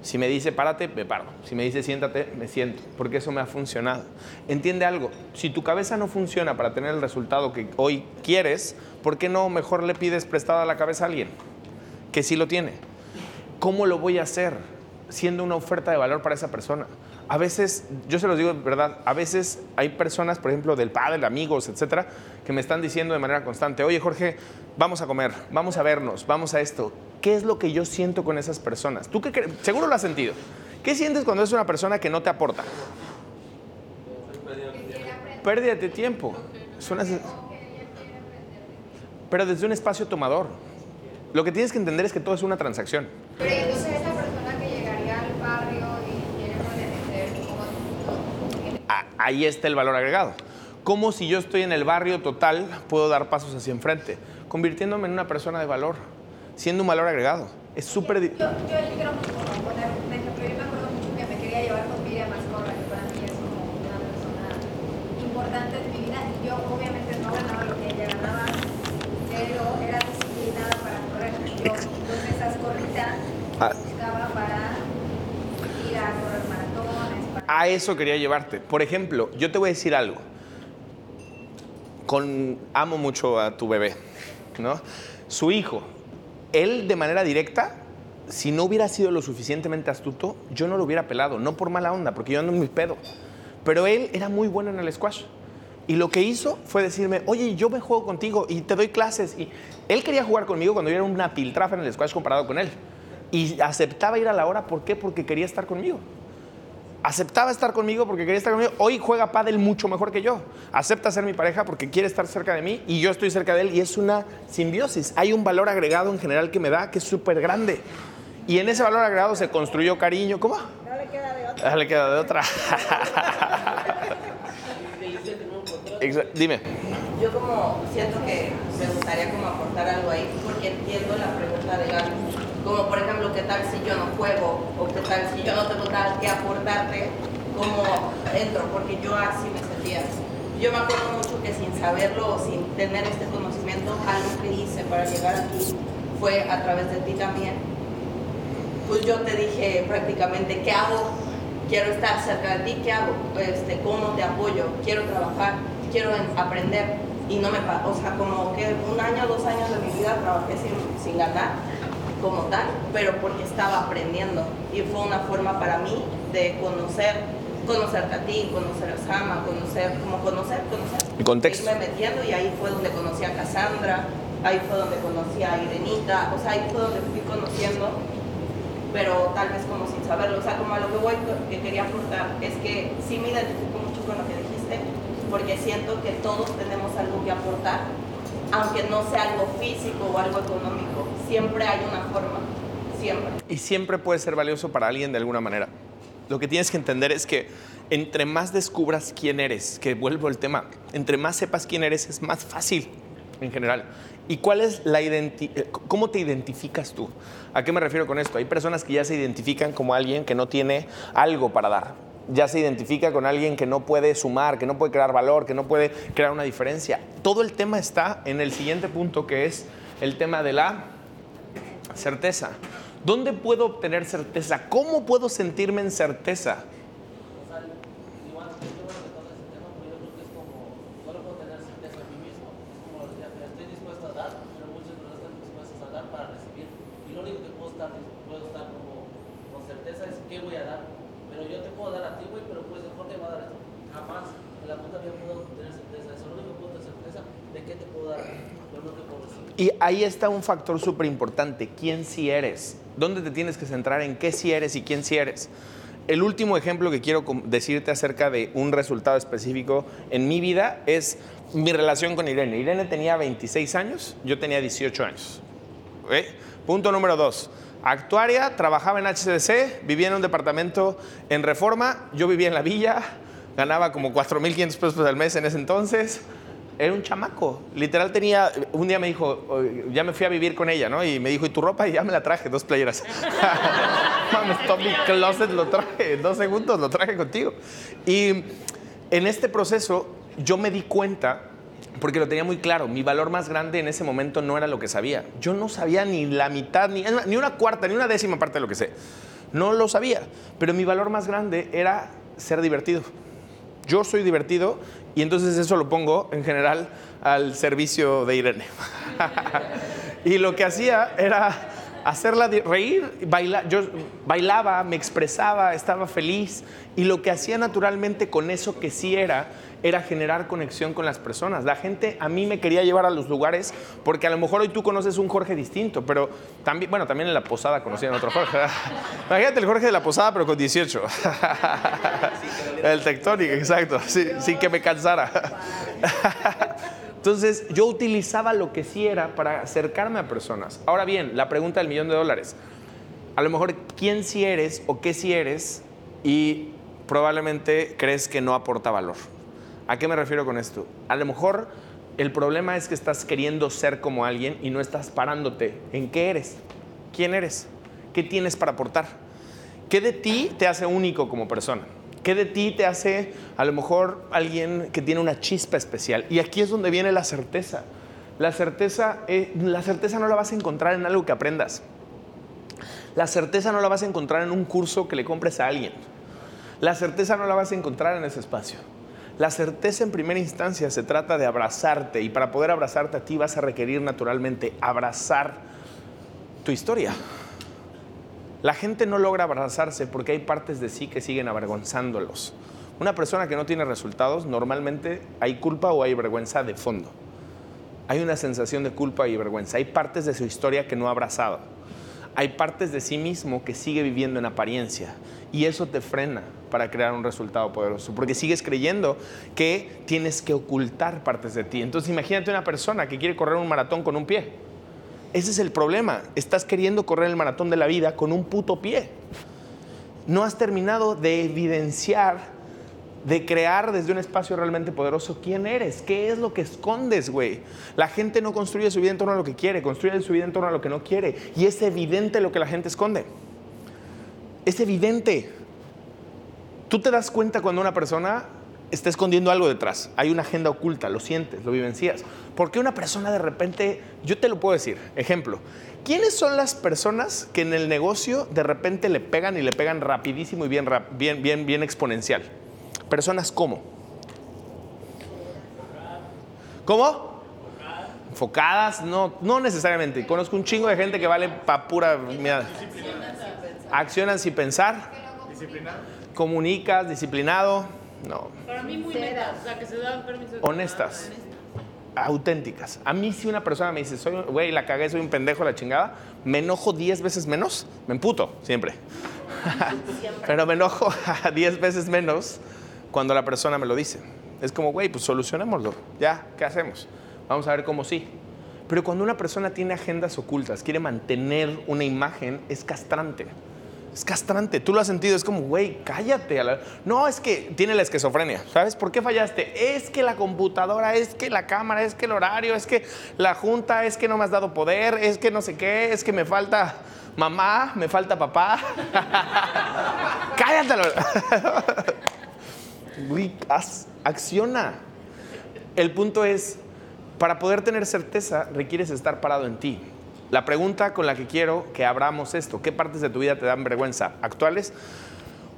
Si me dice párate, me paro. Si me dice siéntate, me siento, porque eso me ha funcionado. Entiende algo, si tu cabeza no funciona para tener el resultado que hoy quieres, ¿por qué no mejor le pides prestada la cabeza a alguien que sí lo tiene? ¿Cómo lo voy a hacer siendo una oferta de valor para esa persona? A veces, yo se los digo de verdad, a veces hay personas, por ejemplo, del padre, amigos, etcétera, que me están diciendo de manera constante, oye Jorge, vamos a comer, vamos a vernos, vamos a esto. ¿Qué es lo que yo siento con esas personas? ¿Tú crees? Seguro lo has sentido. ¿Qué sientes cuando es una persona que no te aporta? Pérdida de tiempo. Es una pero desde un espacio tomador. Lo que tienes que entender es que todo es una transacción. Pero entonces esa persona que llegaría al barrio y quiere pertenecer ahí está el valor agregado. ¿Cómo si yo estoy en el barrio total puedo dar pasos hacia enfrente? Convirtiéndome en una persona de valor, siendo un valor agregado. Es súper... Yo, yo quiero como poner un ejemplo. Yo me acuerdo mucho que me quería llevar con Miriam Mascorra, que para mí es como una persona importante mi vida. Y yo obviamente no ganaba lo que ella ganaba, pero era disciplinada para correr. Yo entonces esas corridas Ah. A eso quería llevarte. Por ejemplo, yo te voy a decir algo. Con, amo mucho a tu bebé, ¿no? Su hijo, él de manera directa, si no hubiera sido lo suficientemente astuto, yo no lo hubiera pelado, no por mala onda, porque yo ando en mi pedo. Pero él era muy bueno en el squash. Y lo que hizo fue decirme, oye, yo me juego contigo y te doy clases. Y él quería jugar conmigo cuando yo era una piltrafa en el squash comparado con él. Y aceptaba ir a la hora, ¿por qué? Porque quería estar conmigo aceptaba estar conmigo porque quería estar conmigo. Hoy juega pádel mucho mejor que yo. Acepta ser mi pareja porque quiere estar cerca de mí y yo estoy cerca de él y es una simbiosis. Hay un valor agregado en general que me da que es súper grande. Y en ese valor agregado se construyó cariño. ¿Cómo? No le queda de otra. Ah, le queda de otra. Dime. Yo como siento que me gustaría como aportar algo ahí, porque entiendo la pregunta de Gaby. Como por ejemplo, ¿qué tal si yo no juego? O ¿qué tal si yo no tengo nada que aportarte? ¿Cómo entro? Porque yo así me sentía. Yo me acuerdo mucho que sin saberlo o sin tener este conocimiento, algo que hice para llegar aquí fue a través de ti también. Pues yo te dije prácticamente, ¿qué hago? Quiero estar cerca de ti, ¿qué hago? Este, ¿Cómo te apoyo? Quiero trabajar, quiero en- aprender. Y no me o sea, como que un año, dos años de mi vida trabajé sin, sin ganar como tal, pero porque estaba aprendiendo. Y fue una forma para mí de conocer, conocerte a ti, conocer a Sama, conocer, como conocer, conocer. El contexto. Irme metiendo y ahí fue donde conocí a Cassandra, ahí fue donde conocí a Irenita, o sea, ahí fue donde fui conociendo pero tal vez como sin saberlo. O sea, como a lo que voy, que quería aportar, es que sí me identifico mucho con lo que dijiste, porque siento que todos tenemos algo que aportar, aunque no sea algo físico o algo económico. Siempre hay una forma, siempre. Y siempre puede ser valioso para alguien de alguna manera. Lo que tienes que entender es que entre más descubras quién eres, que vuelvo al tema, entre más sepas quién eres es más fácil en general. ¿Y cuál es la identi eh, cómo te identificas tú? ¿A qué me refiero con esto? Hay personas que ya se identifican como alguien que no tiene algo para dar. Ya se identifica con alguien que no puede sumar, que no puede crear valor, que no puede crear una diferencia. Todo el tema está en el siguiente punto que es el tema de la certeza. ¿Dónde puedo obtener certeza? ¿Cómo puedo sentirme en certeza? O sea, igual, yo bueno que todo ese tema, pero yo creo que es como, solo puedo tener certeza en mí mismo, es como, ya, mira, estoy dispuesto a dar, pero muchos no están dispuestos a dar estar, puedo estar como con certeza de qué voy a dar. Pero yo te puedo dar a ti, güey, pero pues Jorge va a dar esto. Jamás en la puta vida puedo tener certeza. Eso es lo único que puedo tener certeza de qué te puedo dar. Yo no te puedo decir. Y ahí está un factor súper importante, quién sí eres. ¿Dónde te tienes que centrar en qué sí eres y quién sí eres? El último ejemplo que quiero decirte acerca de un resultado específico en mi vida es mi relación con Irene. Irene tenía 26 años, yo tenía 18 años. Punto número dos. Actuaria, trabajaba en HCDC, vivía en un departamento en Reforma, yo vivía en la villa, ganaba como 4.500 pesos al mes en ese entonces. Era un chamaco. Literal tenía, un día me dijo, "Oye, ya me fui a vivir con ella, ¿no? Y me dijo, ¿y tu ropa? Y ya me la traje, dos playeras. (laughs) Mames, todo mi closet lo traje, dos segundos lo traje contigo. Y en este proceso yo me di cuenta, porque lo tenía muy claro, mi valor más grande en ese momento no era lo que sabía. Yo no sabía ni la mitad, ni, ni una cuarta, ni una décima parte de lo que sé. No lo sabía. Pero mi valor más grande era ser divertido. Yo soy divertido y entonces eso lo pongo en general al servicio de Irene. (laughs) y lo que hacía era hacerla reír, baila- yo bailaba, me expresaba, estaba feliz y lo que hacía naturalmente con eso que sí era era generar conexión con las personas. La gente a mí me quería llevar a los lugares porque a lo mejor hoy tú conoces un Jorge distinto, pero también, bueno, también en la posada conocían otro Jorge. (laughs) Imagínate el Jorge de la posada, pero con 18. (laughs) el tectónico, exacto, sí, sin que me cansara. Entonces yo utilizaba lo que sí era para acercarme a personas. Ahora bien, la pregunta del millón de dólares. A lo mejor quién sí eres o qué sí eres y probablemente crees que no aporta valor. ¿A qué me refiero con esto? A lo mejor el problema es que estás queriendo ser como alguien y no estás parándote en qué eres, quién eres, qué tienes para aportar, qué de ti te hace único como persona. ¿Qué de ti te hace a lo mejor alguien que tiene una chispa especial? Y aquí es donde viene la certeza. La certeza, eh, la certeza no la vas a encontrar en algo que aprendas. La certeza no la vas a encontrar en un curso que le compres a alguien. La certeza no la vas a encontrar en ese espacio. La certeza en primera instancia se trata de abrazarte y para poder abrazarte a ti vas a requerir naturalmente abrazar tu historia. La gente no logra abrazarse porque hay partes de sí que siguen avergonzándolos. Una persona que no tiene resultados, normalmente hay culpa o hay vergüenza de fondo. Hay una sensación de culpa y vergüenza. Hay partes de su historia que no ha abrazado. Hay partes de sí mismo que sigue viviendo en apariencia. Y eso te frena para crear un resultado poderoso. Porque sigues creyendo que tienes que ocultar partes de ti. Entonces imagínate una persona que quiere correr un maratón con un pie. Ese es el problema. Estás queriendo correr el maratón de la vida con un puto pie. No has terminado de evidenciar, de crear desde un espacio realmente poderoso quién eres, qué es lo que escondes, güey. La gente no construye su vida en torno a lo que quiere, construye su vida en torno a lo que no quiere. Y es evidente lo que la gente esconde. Es evidente. Tú te das cuenta cuando una persona está escondiendo algo detrás. Hay una agenda oculta, lo sientes, lo vivencias. ¿Por qué una persona de repente, yo te lo puedo decir, ejemplo, ¿quiénes son las personas que en el negocio de repente le pegan y le pegan rapidísimo y bien, bien, bien, bien exponencial? Personas como. ¿Cómo? Enfocadas, no, no necesariamente. Conozco un chingo de gente que vale pa' pura mierda. Accionan sin pensar. Comunicas, disciplinado. No. Para mí muy meta, o sea, que se dan permiso de Honestas. Auténticas. A mí si una persona me dice, soy, güey, la cagué, soy un pendejo, la chingada, me enojo 10 veces menos, me emputo, siempre. Pero me enojo (laughs) 10 veces menos cuando la persona me lo dice. Es como, güey, pues solucionémoslo. Ya, ¿qué hacemos? Vamos a ver cómo sí. Pero cuando una persona tiene agendas ocultas, quiere mantener una imagen, es castrante. Es castrante. Tú lo has sentido, es como, güey, cállate. No, es que tiene la esquizofrenia. ¿Sabes por qué fallaste? Es que la computadora, es que la cámara, es que el horario, es que la junta, es que no me has dado poder, es que no sé qué, es que me falta mamá, me falta papá. (laughs) cállate. Güey, (laughs) acciona. El punto es, para poder tener certeza, requieres estar parado en ti. La pregunta con la que quiero que abramos esto, ¿qué partes de tu vida te dan vergüenza? ¿Actuales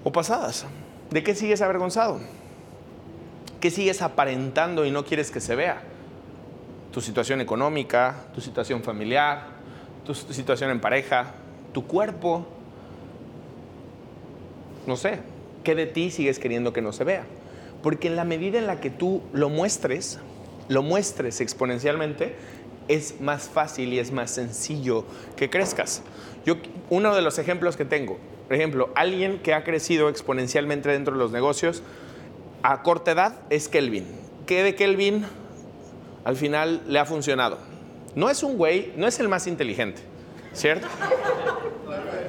o pasadas? ¿De qué sigues avergonzado? ¿Qué sigues aparentando y no quieres que se vea? Tu situación económica, tu situación familiar, tu situación en pareja, tu cuerpo. No sé, ¿qué de ti sigues queriendo que no se vea? Porque en la medida en la que tú lo muestres, lo muestres exponencialmente, es más fácil y es más sencillo que crezcas. Yo, uno de los ejemplos que tengo, por ejemplo, alguien que ha crecido exponencialmente dentro de los negocios a corta edad es Kelvin. ¿Qué de Kelvin al final le ha funcionado? No es un güey, no es el más inteligente, ¿cierto?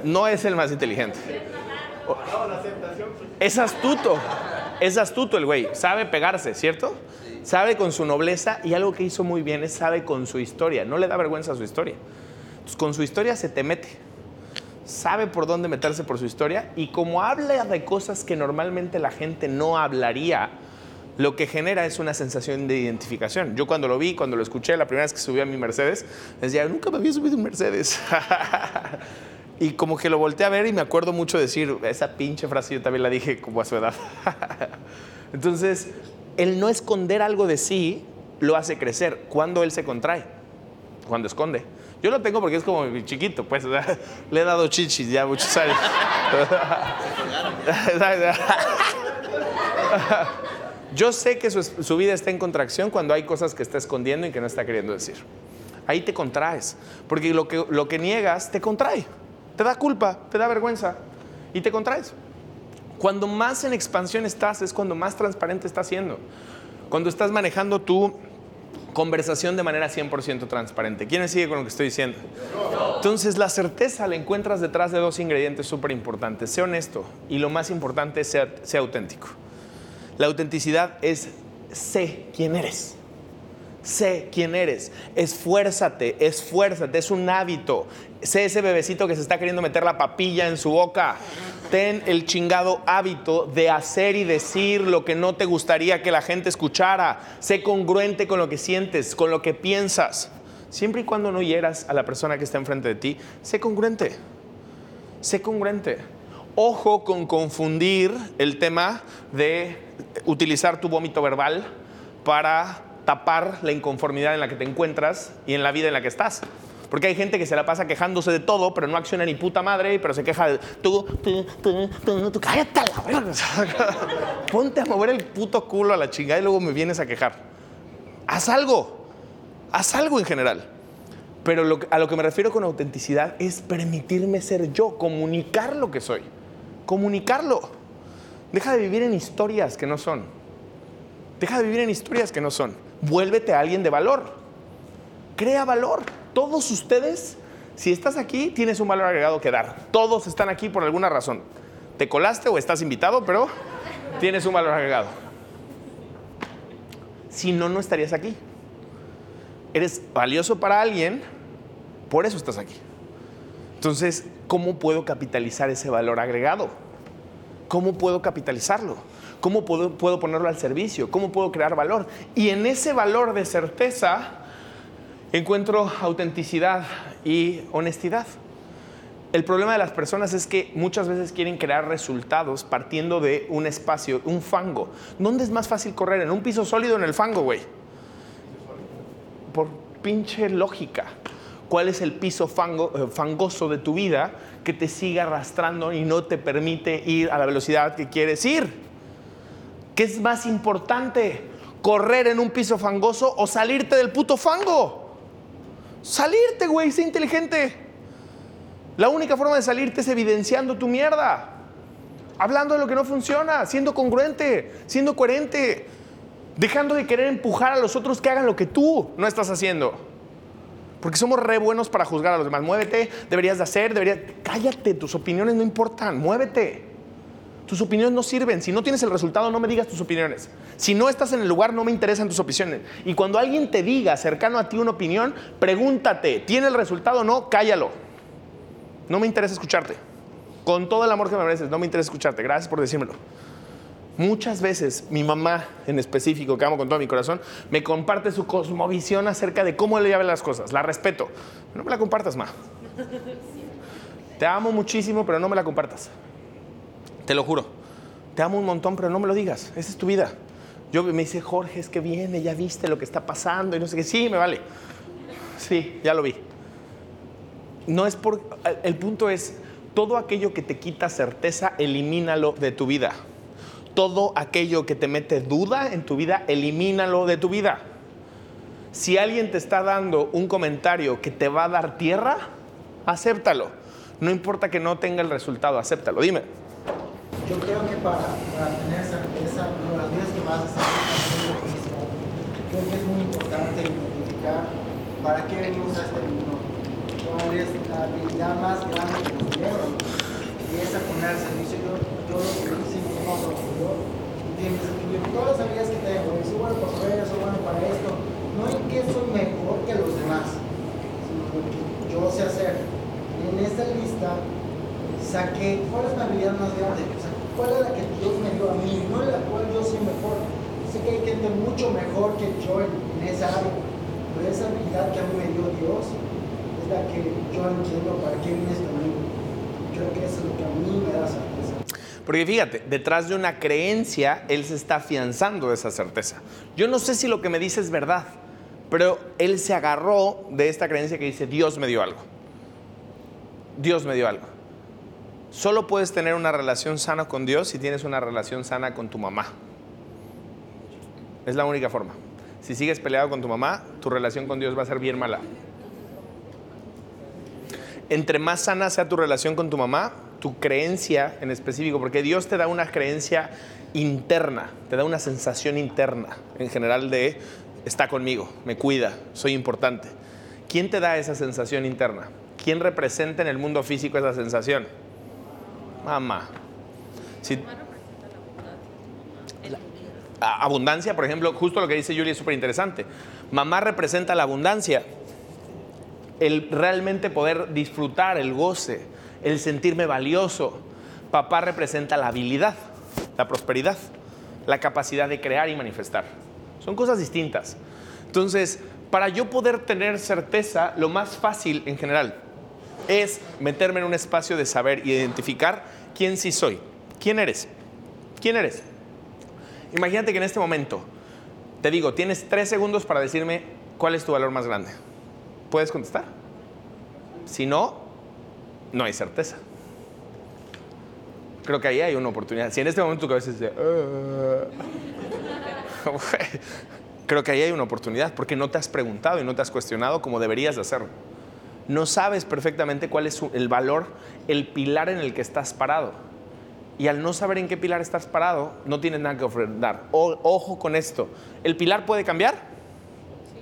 No es el más inteligente. Es astuto, es astuto el güey, sabe pegarse, ¿cierto? Sabe con su nobleza y algo que hizo muy bien es sabe con su historia, no le da vergüenza a su historia. Con su historia se te mete, sabe por dónde meterse por su historia y como habla de cosas que normalmente la gente no hablaría, lo que genera es una sensación de identificación. Yo cuando lo vi, cuando lo escuché, la primera vez que subí a mi Mercedes, decía, nunca me había subido un Mercedes. (laughs) y como que lo volteé a ver y me acuerdo mucho decir, esa pinche frase yo también la dije como a su edad. (laughs) Entonces, el no esconder algo de sí lo hace crecer. Cuando él se contrae, cuando esconde. Yo lo tengo porque es como mi chiquito, pues (laughs) le he dado chichis ya muchos años. (laughs) Yo sé que su, vida está en contracción cuando hay cosas que está escondiendo y que no está queriendo decir. Ahí te contraes, porque lo que, lo que niegas te contrae, te da culpa, te da vergüenza y te contraes. Cuando más en expansión estás es cuando más transparente estás siendo. Cuando estás manejando tu conversación de manera 100% transparente. ¿Quién sigue con lo que estoy diciendo? Entonces la certeza la encuentras detrás de dos ingredientes súper importantes. Sé honesto y lo más importante ser, sea auténtico. La autenticidad es sé quién eres. Sé quién eres. Esfuérzate, esfuérzate. Es un hábito. Sé ese bebecito que se está queriendo meter la papilla en su boca. Ten el chingado hábito de hacer y decir lo que no te gustaría que la gente escuchara. Sé congruente con lo que sientes, con lo que piensas. Siempre y cuando no hieras a la persona que está enfrente de ti, sé congruente. Sé congruente. Ojo con confundir el tema de utilizar tu vómito verbal para tapar la inconformidad en la que te encuentras y en la vida en la que estás. Porque hay gente que se la pasa quejándose de todo, pero no acciona ni puta madre, pero se queja de tú, tú, tú, tú, tú cállate a la. (laughs) Ponte a mover el puto culo a la chingada y luego me vienes a quejar. Haz algo. Haz algo en general. Pero lo, a lo que me refiero con autenticidad es permitirme ser yo, comunicar lo que soy. Comunicarlo. Deja de vivir en historias que no son. Deja de vivir en historias que no son. Vuélvete a alguien de valor. Crea valor. Todos ustedes, si estás aquí, tienes un valor agregado que dar. Todos están aquí por alguna razón. Te colaste o estás invitado, pero tienes un valor agregado. Si no, no estarías aquí. Eres valioso para alguien, por eso estás aquí. Entonces, ¿cómo puedo capitalizar ese valor agregado? ¿Cómo puedo capitalizarlo? ¿Cómo puedo, puedo, ponerlo al servicio? ¿Cómo puedo crear valor? Y en ese valor de certeza encuentro autenticidad y honestidad. El problema de las personas es que muchas veces quieren crear resultados partiendo de un espacio, un fango. ¿Dónde es más fácil correr? ¿En un piso sólido o en el fango, güey? Por pinche lógica. ¿Cuál es el piso fango, eh, fangoso de tu vida que te sigue arrastrando y no te permite ir a la velocidad que quieres ir? ¿Qué es más importante? ¿Correr en un piso fangoso o salirte del puto fango? Salirte, güey, sé inteligente. La única forma de salirte es evidenciando tu mierda. Hablando de lo que no funciona, siendo congruente, siendo coherente, dejando de querer empujar a los otros que hagan lo que tú no estás haciendo. Porque somos re buenos para juzgar a los demás. Muévete, deberías de hacer, deberías... Cállate, tus opiniones no importan, muévete. Tus opiniones no sirven. Si no tienes el resultado, no me digas tus opiniones. Si no estás en el lugar, no me interesan tus opiniones. Y cuando alguien te diga cercano a ti una opinión, pregúntate, ¿tiene el resultado o no? Cállalo. No me interesa escucharte. Con todo el amor que me mereces, no me interesa escucharte. Gracias por decírmelo. Muchas veces mi mamá en específico, que amo con todo mi corazón, me comparte su cosmovisión acerca de cómo le ve las cosas. La respeto. No me la compartas, ma. Te amo muchísimo, pero no me la compartas. Te lo juro. Te amo un montón, pero no me lo digas. Esa es tu vida. Yo me dice, Jorge, es que viene, ya viste lo que está pasando y no sé qué. Sí, me vale. Sí, ya lo vi. no es por... El punto es, todo aquello que te quita certeza, elimínalo de tu vida. Todo aquello que te mete duda en tu vida, elimínalo de tu vida. Si alguien te está dando un comentario que te va a dar tierra, acéptalo. No importa que no tenga el resultado, acéptalo. Dime. Yo creo que para, para tener certeza, de las vidas que más están haciendo lo mismo, creo que es muy importante identificar para qué venimos a este mundo, cuál es la habilidad más grande que nos dieron. Y es a poner al servicio. Yo, yo lo que hice, mi yo, escribió todas las habilidades que tengo. Y soy bueno para correr, soy bueno para esto. No en que soy mejor que los demás, sino lo que yo sé hacer. En esta lista saqué cuál es mi habilidad más grande, cuál es la que Dios me dio a mí, no la cual yo soy mejor. Sé que hay gente mucho mejor que yo en, esa área, pero esa habilidad que a mí me dio Dios es la que yo entiendo para qué viene este mundo. Creo que eso es lo que a mí me da certeza. Porque fíjate, detrás de una creencia, él se está afianzando de esa certeza. Yo no sé si lo que me dice es verdad, pero él se agarró de esta creencia que dice, Dios me dio algo. Dios me dio algo. Solo puedes tener una relación sana con Dios si tienes una relación sana con tu mamá. Es la única forma. Si sigues peleado con tu mamá, tu relación con Dios va a ser bien mala. Entre más sana sea tu relación con tu mamá, tu creencia en específico, porque Dios te da una creencia interna, te da una sensación interna en general de está conmigo, me cuida, soy importante. ¿Quién te da esa sensación interna? ¿Quién representa en el mundo físico esa sensación? Mamá. Si, La- abundancia, por ejemplo, justo lo que dice Julie es súper interesante. Mamá representa la abundancia, el realmente poder disfrutar, el goce, el sentirme valioso. Papá representa la habilidad, la prosperidad, la capacidad de crear y manifestar. Son cosas distintas. Entonces, para yo poder tener certeza, lo más fácil en general es meterme en un espacio de saber y identificar quién sí soy. ¿Quién eres? ¿Quién eres? Imagínate que en este momento te digo, tienes tres segundos para decirme cuál es tu valor más grande. ¿Puedes contestar? Si no, no hay certeza. Creo que ahí hay una oportunidad. Si en este momento tu cabeza dice, "Ah", (laughs) creo que ahí hay una oportunidad porque no te has preguntado y no te has cuestionado como deberías de hacerlo. No sabes perfectamente cuál es el valor, el pilar en el que estás parado. Y al no saber en qué pilar estás parado, no tienes nada que ofrendar. O- ojo con esto. ¿El pilar puede cambiar?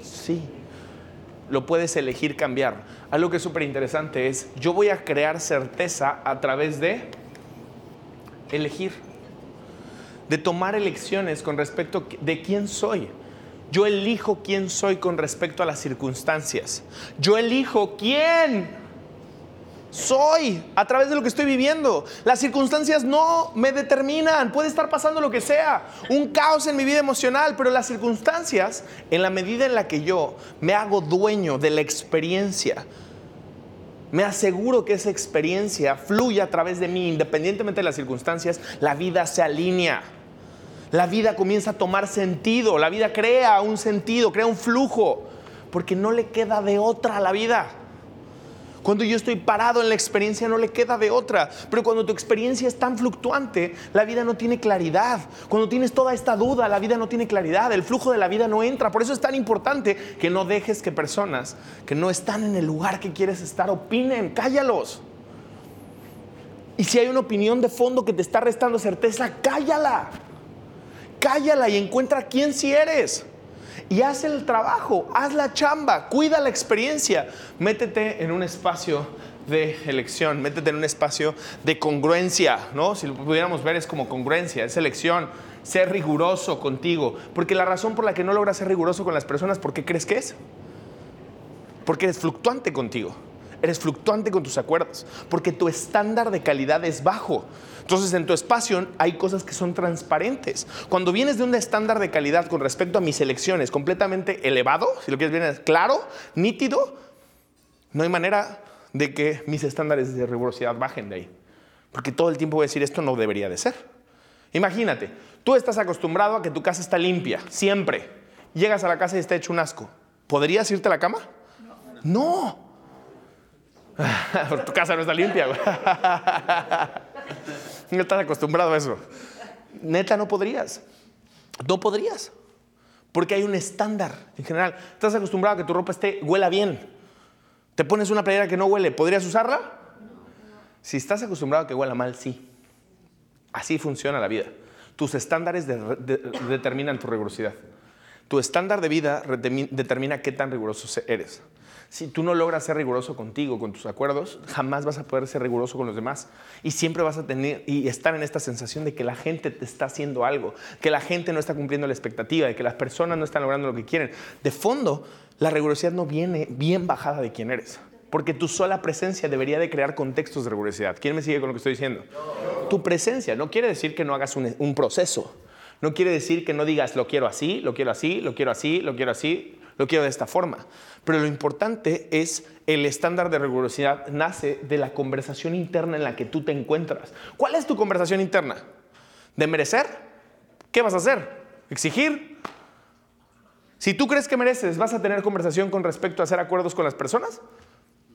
Sí. Lo puedes elegir cambiar. Algo que es súper interesante es, yo voy a crear certeza a través de elegir. De tomar elecciones con respecto de quién soy. Yo elijo quién soy con respecto a las circunstancias. Yo elijo quién soy a través de lo que estoy viviendo. Las circunstancias no me determinan. Puede estar pasando lo que sea. Un caos en mi vida emocional, pero las circunstancias, en la medida en la que yo me hago dueño de la experiencia, me aseguro que esa experiencia fluye a través de mí, independientemente de las circunstancias, la vida se alinea. La vida comienza a tomar sentido, la vida crea un sentido, crea un flujo, porque no le queda de otra a la vida. Cuando yo estoy parado en la experiencia no le queda de otra, pero cuando tu experiencia es tan fluctuante, la vida no tiene claridad. Cuando tienes toda esta duda, la vida no tiene claridad, el flujo de la vida no entra. Por eso es tan importante que no dejes que personas que no están en el lugar que quieres estar opinen, cállalos. Y si hay una opinión de fondo que te está restando certeza, cállala. Cállala y encuentra quién si eres. Y haz el trabajo, haz la chamba, cuida la experiencia. Métete en un espacio de elección, métete en un espacio de congruencia, ¿no? Si lo pudiéramos ver es como congruencia, es elección. Ser riguroso contigo. Porque la razón por la que no logras ser riguroso con las personas, ¿por qué crees que es? Porque eres fluctuante contigo. Eres fluctuante con tus acuerdos. Porque tu estándar de calidad es bajo. Entonces en tu espacio hay cosas que son transparentes. Cuando vienes de un estándar de calidad con respecto a mis elecciones completamente elevado, si lo quieres bien claro, nítido, no hay manera de que mis estándares de rigurosidad bajen de ahí. Porque todo el tiempo voy a decir esto no debería de ser. Imagínate, tú estás acostumbrado a que tu casa está limpia, siempre. Llegas a la casa y está hecho un asco. ¿Podrías irte a la cama? No. (laughs) tu casa no está limpia, güey. (laughs) No estás acostumbrado a eso. Neta, no podrías. No podrías. Porque hay un estándar en general. Estás acostumbrado a que tu ropa esté, huela bien. Te pones una playera que no huele, ¿podrías usarla? Si estás acostumbrado a que huela mal, sí. Así funciona la vida. Tus estándares de- de- determinan tu rigurosidad. Tu estándar de vida determina qué tan riguroso eres. Si tú no logras ser riguroso contigo, con tus acuerdos, jamás vas a poder ser riguroso con los demás. Y siempre vas a tener y estar en esta sensación de que la gente te está haciendo algo, que la gente no está cumpliendo la expectativa, de que las personas no están logrando lo que quieren. De fondo, la rigurosidad no viene bien bajada de quién eres. Porque tu sola presencia debería de crear contextos de rigurosidad. ¿Quién me sigue con lo que estoy diciendo? Tu presencia no quiere decir que no hagas un, un proceso. No quiere decir que no digas lo quiero así, lo quiero así, lo quiero así, lo quiero así, lo quiero de esta forma. Pero lo importante es el estándar de rigurosidad nace de la conversación interna en la que tú te encuentras. ¿Cuál es tu conversación interna? ¿De merecer? ¿Qué vas a hacer? ¿Exigir? Si tú crees que mereces, ¿vas a tener conversación con respecto a hacer acuerdos con las personas?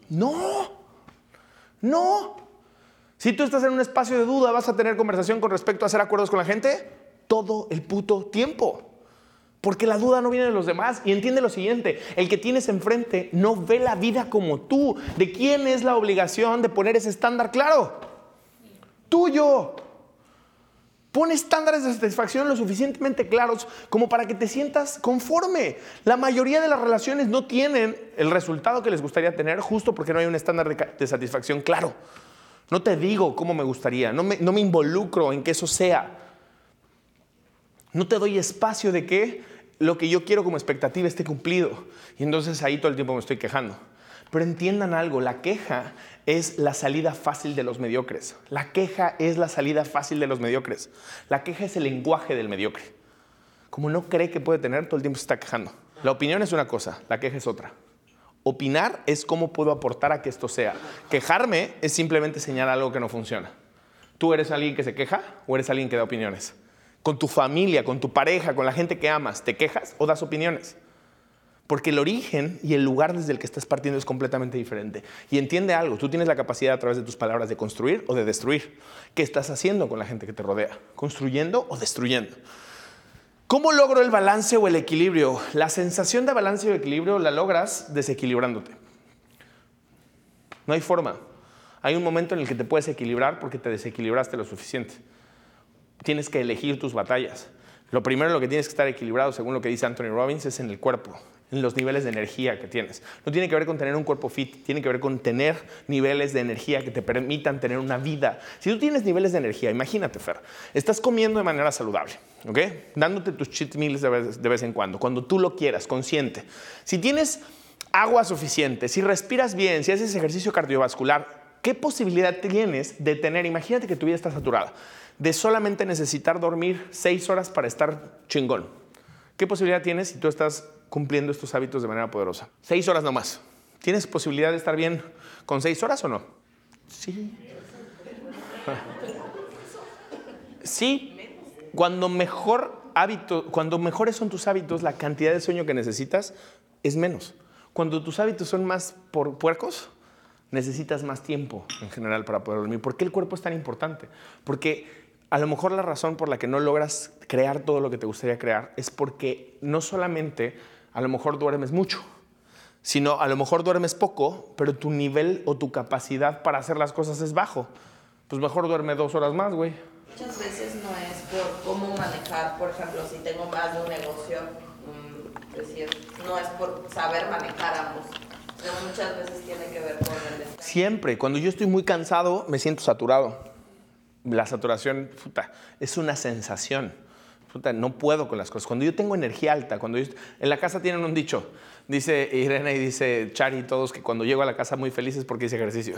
No, no. Si tú estás en un espacio de duda, ¿vas a tener conversación con respecto a hacer acuerdos con la gente? Todo el puto tiempo. Porque la duda no viene de los demás. Y entiende lo siguiente, el que tienes enfrente no ve la vida como tú. ¿De quién es la obligación de poner ese estándar claro? Tuyo. Pon estándares de satisfacción lo suficientemente claros como para que te sientas conforme. La mayoría de las relaciones no tienen el resultado que les gustaría tener justo porque no hay un estándar de, satisfacción claro. No te digo cómo me gustaría, no me involucro en que eso sea. No te doy espacio de que lo que yo quiero como expectativa esté cumplido. Y entonces ahí todo el tiempo me estoy quejando. Pero entiendan algo, la queja es la salida fácil de los mediocres. La queja es la salida fácil de los mediocres. La queja es el lenguaje del mediocre. Como no cree que puede tener, todo el tiempo se está quejando. La opinión es una cosa, la queja es otra. Opinar es cómo puedo aportar a que esto sea. Quejarme es simplemente señalar algo que no funciona. ¿Tú eres alguien que se queja o eres alguien que da opiniones? Con tu familia, con tu pareja, con la gente que amas, ¿te quejas o das opiniones? Porque el origen y el lugar desde el que estás partiendo es completamente diferente. Y entiende algo, tú tienes la capacidad a través de tus palabras de construir o de destruir. ¿Qué estás haciendo con la gente que te rodea? ¿Construyendo o destruyendo? ¿Cómo logro el balance o el equilibrio? La sensación de balance o equilibrio la logras desequilibrándote. No hay forma. Hay un momento en el que te puedes equilibrar porque te desequilibraste lo suficiente. Tienes que elegir tus batallas. Lo primero en lo que tienes que estar equilibrado, según lo que dice Anthony Robbins, es en el cuerpo, en los niveles de energía que tienes. No tiene que ver con tener un cuerpo fit, tiene que ver con tener niveles de energía que te permitan tener una vida. Si tú tienes niveles de energía, imagínate, Fer, estás comiendo de manera saludable, ¿ok? Dándote tus cheat meals de vez, de vez en cuando, cuando tú lo quieras, consciente. Si tienes agua suficiente, si respiras bien, si haces ejercicio cardiovascular, ¿qué posibilidad tienes de tener, imagínate que tu vida está saturada, de solamente necesitar dormir seis horas para estar chingón? ¿Qué posibilidad tienes si tú estás cumpliendo estos hábitos de manera poderosa? Seis horas nomás. ¿Tienes posibilidad de estar bien con seis horas o no? Sí. (laughs) Sí. Cuando mejor hábito, cuando mejores son tus hábitos, la cantidad de sueño que necesitas es menos. Cuando tus hábitos son más por puercos, necesitas más tiempo en general para poder dormir. ¿Por qué el cuerpo es tan importante? Porque a lo mejor la razón por la que no logras crear todo lo que te gustaría crear es porque no solamente a lo mejor duermes mucho, sino a lo mejor duermes poco, pero tu nivel o tu capacidad para hacer las cosas es bajo. Pues mejor duerme dos horas más, güey. Muchas veces no es por cómo manejar, por ejemplo, si tengo más de un negocio, mm, decir, no es por saber manejar ambos. Pero muchas veces tiene que ver con el. Siempre, cuando yo estoy muy cansado, me siento saturado. La saturación, puta, es una sensación. Puta, no puedo con las cosas. Cuando yo tengo energía alta, cuando yo, en la casa tienen un dicho, dice Irene y dice Chari todos que cuando llego a la casa muy feliz es porque hice ejercicio.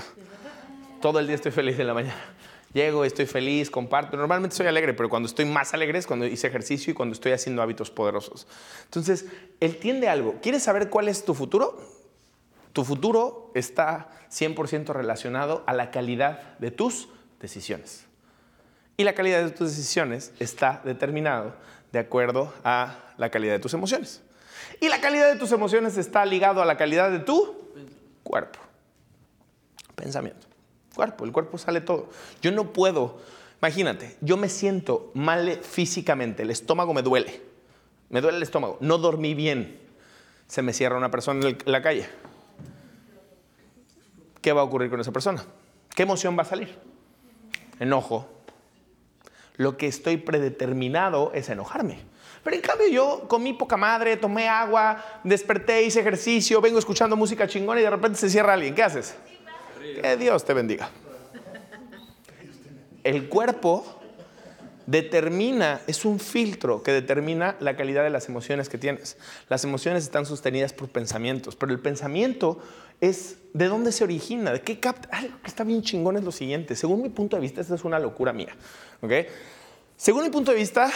Todo el día estoy feliz en la mañana. Llego, estoy feliz, comparto. Normalmente soy alegre, pero cuando estoy más alegre es cuando hice ejercicio y cuando estoy haciendo hábitos poderosos. Entonces, él tiende algo. ¿Quieres saber cuál es tu futuro? Tu futuro está 100% relacionado a la calidad de tus decisiones. Y la calidad de tus decisiones está determinado de acuerdo a la calidad de tus emociones. Y la calidad de tus emociones está ligado a la calidad de tu cuerpo. Pensamiento. Cuerpo, el cuerpo sale todo. Yo no puedo, imagínate, yo me siento mal físicamente, el estómago me duele, me duele el estómago, no dormí bien, se me cierra una persona en la calle. ¿Qué va a ocurrir con esa persona? ¿Qué emoción va a salir? Enojo. Lo que estoy predeterminado es enojarme. Pero en cambio yo comí poca madre, tomé agua, desperté, hice ejercicio, vengo escuchando música chingona y de repente se cierra alguien. ¿Qué haces? Que Dios te bendiga. El cuerpo determina, es un filtro que determina la calidad de las emociones que tienes. Las emociones están sostenidas por pensamientos, pero el pensamiento es de dónde se origina, de qué capta. Algo que está bien chingón es lo siguiente. Según mi punto de vista, esta es una locura mía. ¿ok? Según mi punto de vista,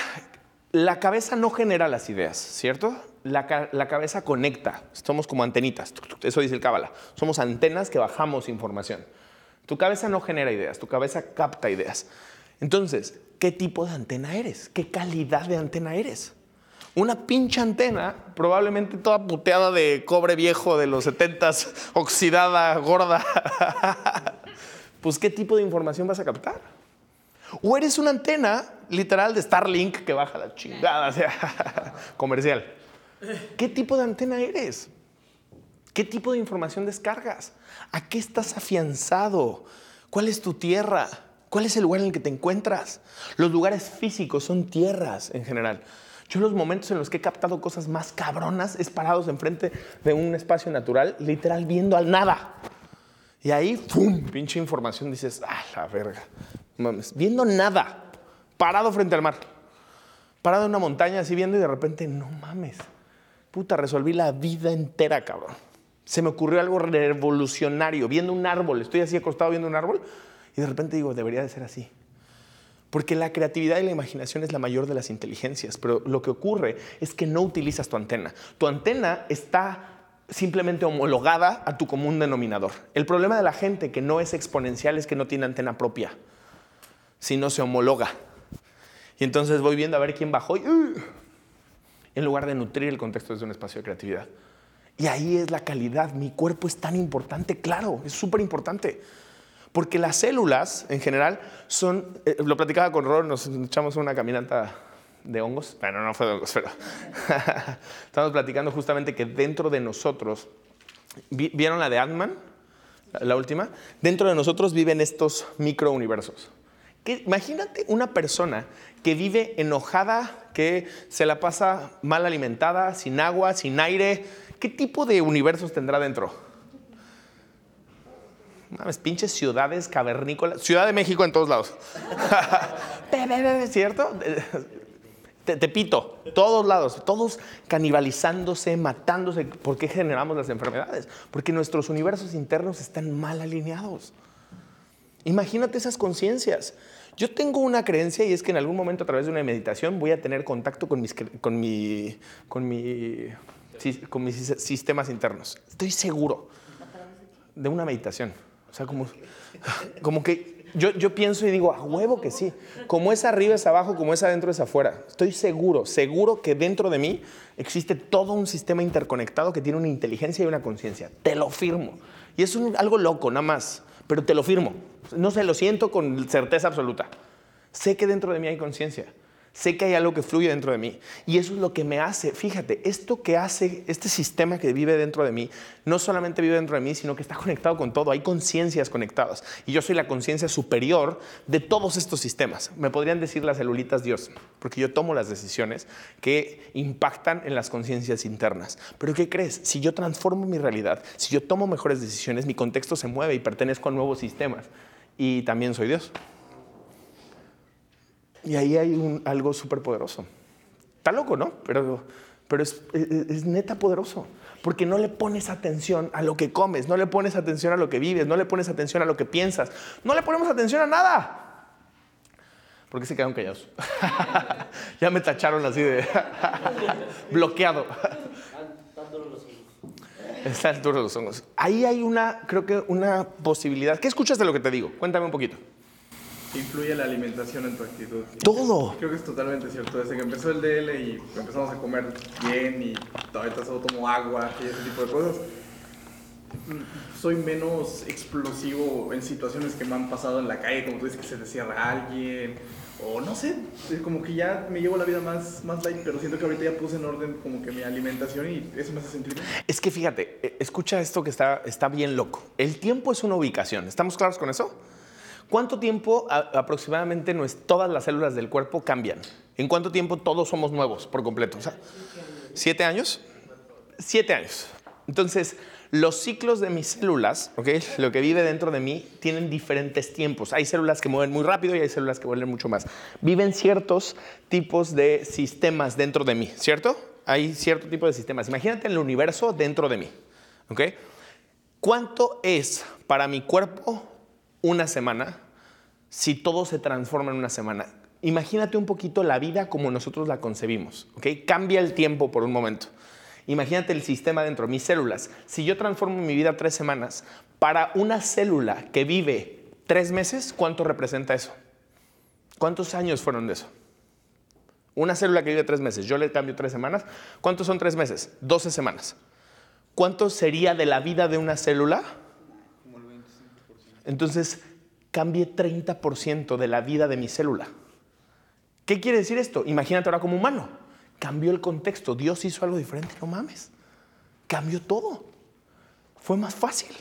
la cabeza no genera las ideas, ¿cierto? La, la cabeza conecta. Somos como antenitas. Eso dice el Cábala. Somos antenas que bajamos información. Tu cabeza no genera ideas, tu cabeza capta ideas. Entonces, ¿qué tipo de antena eres? ¿Qué calidad de antena eres? Una pinche antena, probablemente toda puteada de cobre viejo de los 70s, (laughs) oxidada, gorda. (laughs) pues, ¿qué tipo de información vas a captar? O eres una antena, literal, de Starlink que baja la chingada, o sea, (laughs) comercial. ¿Qué tipo de antena eres? ¿Qué tipo de información descargas? ¿A qué estás afianzado? ¿Cuál es tu tierra? ¿Cuál es el lugar en el que te encuentras? Los lugares físicos son tierras en general. Yo los momentos en los que he captado cosas más cabronas es parados enfrente de un espacio natural, literal viendo al nada. Y ahí, ¡pum! Pinche información, dices, ¡ah, la verga! Mames, viendo nada, parado frente al mar, parado en una montaña así viendo y de repente, no mames, puta, resolví la vida entera, cabrón. Se me ocurrió algo revolucionario, viendo un árbol, estoy así acostado viendo un árbol y de repente digo, debería de ser así. Porque la creatividad y la imaginación es la mayor de las inteligencias, pero lo que ocurre es que no utilizas tu antena. Tu antena está simplemente homologada a tu común denominador. El problema de la gente que no es exponencial es que no tiene antena propia, sino se homologa. Y entonces voy viendo a ver quién bajó y, ¡uh! en lugar de nutrir el contexto desde un espacio de creatividad. Y ahí es la calidad. Mi cuerpo es tan importante, claro, es súper importante. Porque las células, en general, son. eh, lo platicaba con Ror, nos echamos una caminata de hongos. Bueno, no fue de hongos, pero. (laughs) Estamos platicando justamente que dentro de nosotros. vi- ¿Vieron la de Ant-Man? La, última. Dentro de nosotros viven estos microuniversos. Imagínate una persona que vive enojada, que se la pasa mal alimentada, sin agua, sin aire. ¿Qué tipo de universos tendrá dentro? Mames, pinches ciudades cavernícolas. Ciudad de México en todos lados. (laughs) ¿Cierto? Te, Tepito, todos lados, todos canibalizándose, matándose. ¿Por qué generamos las enfermedades? Porque nuestros universos internos están mal alineados. Imagínate esas conciencias. Yo tengo una creencia y es que en algún momento a través de una meditación voy a tener contacto con mis, con mi, con mi, con mis sis- sistemas internos. Estoy seguro de una meditación. O sea, como, (laughs) como que yo, yo pienso y digo, a huevo que sí. Como es arriba es abajo, como es adentro es afuera. Estoy seguro, seguro que dentro de mí existe todo un sistema interconectado que tiene una inteligencia y una conciencia. Te lo firmo. Y es un- algo loco, nada más, pero te lo firmo. No sé, lo siento con certeza absoluta. Sé que dentro de mí hay conciencia. Sé que hay algo que fluye dentro de mí. Y eso es lo que me hace, fíjate, esto que hace, este sistema que vive dentro de mí, no solamente vive dentro de mí, sino que está conectado con todo. Hay conciencias conectadas. Y yo soy la conciencia superior de todos estos sistemas. Me podrían decir las celulitas Dios, porque yo tomo las decisiones que impactan en las conciencias internas. Pero ¿qué crees? Si yo transformo mi realidad, si yo tomo mejores decisiones, mi contexto se mueve y pertenezco a nuevos sistemas. Y también soy Dios. Y ahí hay algo súper poderoso. Está loco, ¿no? Pero, pero es, es- es neta poderoso. Porque no le pones atención a lo que comes, no le pones atención a lo que vives, no le pones atención a lo que piensas, no le ponemos atención a nada. ¿Por qué se quedaron callados? (laughs) ya me tacharon así de (laughs) bloqueado. Están duros los hongos. Ahí hay una, creo que una posibilidad. ¿Qué escuchas de lo que te digo? Cuéntame un poquito. Influye la alimentación en tu actitud. Todo. Creo que es totalmente cierto. Desde que empezó el DL y empezamos a comer bien y ahorita solo tomo agua y ese tipo de cosas, soy menos explosivo en situaciones que me han pasado en la calle, como tú dices que se te cierra alguien, o no sé, como que ya me llevo la vida más, más light, pero siento que ahorita ya puse en orden como que mi alimentación y eso me hace sentir bien. Es que fíjate, eh, escucha esto que está, está bien loco. El tiempo es una ubicación. ¿Estamos claros con eso? ¿Cuánto tiempo aproximadamente nues- todas las células del cuerpo cambian? ¿En cuánto tiempo todos somos nuevos por completo? ¿Siete años? Siete años. Entonces, los ciclos de mis células, ¿ok? lo que vive dentro de mí, tienen diferentes tiempos. Hay células que mueven muy rápido y hay células que mueven mucho más. Viven ciertos tipos de sistemas dentro de mí, ¿cierto? Hay cierto tipo de sistemas. Imagínate el universo dentro de mí. ¿ok? ¿Cuánto es para mi cuerpo una semana si todo se transforma en una semana? Imagínate un poquito la vida como nosotros la concebimos. ¿ok? Cambia el tiempo por un momento. Imagínate el sistema dentro, mis células. Si yo transformo mi vida tres semanas, para una célula que vive tres meses, ¿cuánto representa eso? ¿Cuántos años fueron de eso? Una célula que vive tres meses, yo le cambio tres semanas. ¿Cuántos son tres meses? 12 semanas. ¿Cuánto sería de la vida de una célula? Entonces, cambie 30% de la vida de mi célula. ¿Qué quiere decir esto? Imagínate ahora como humano. Cambió el contexto. Dios hizo algo diferente. No mames. Cambió todo. Fue más fácil.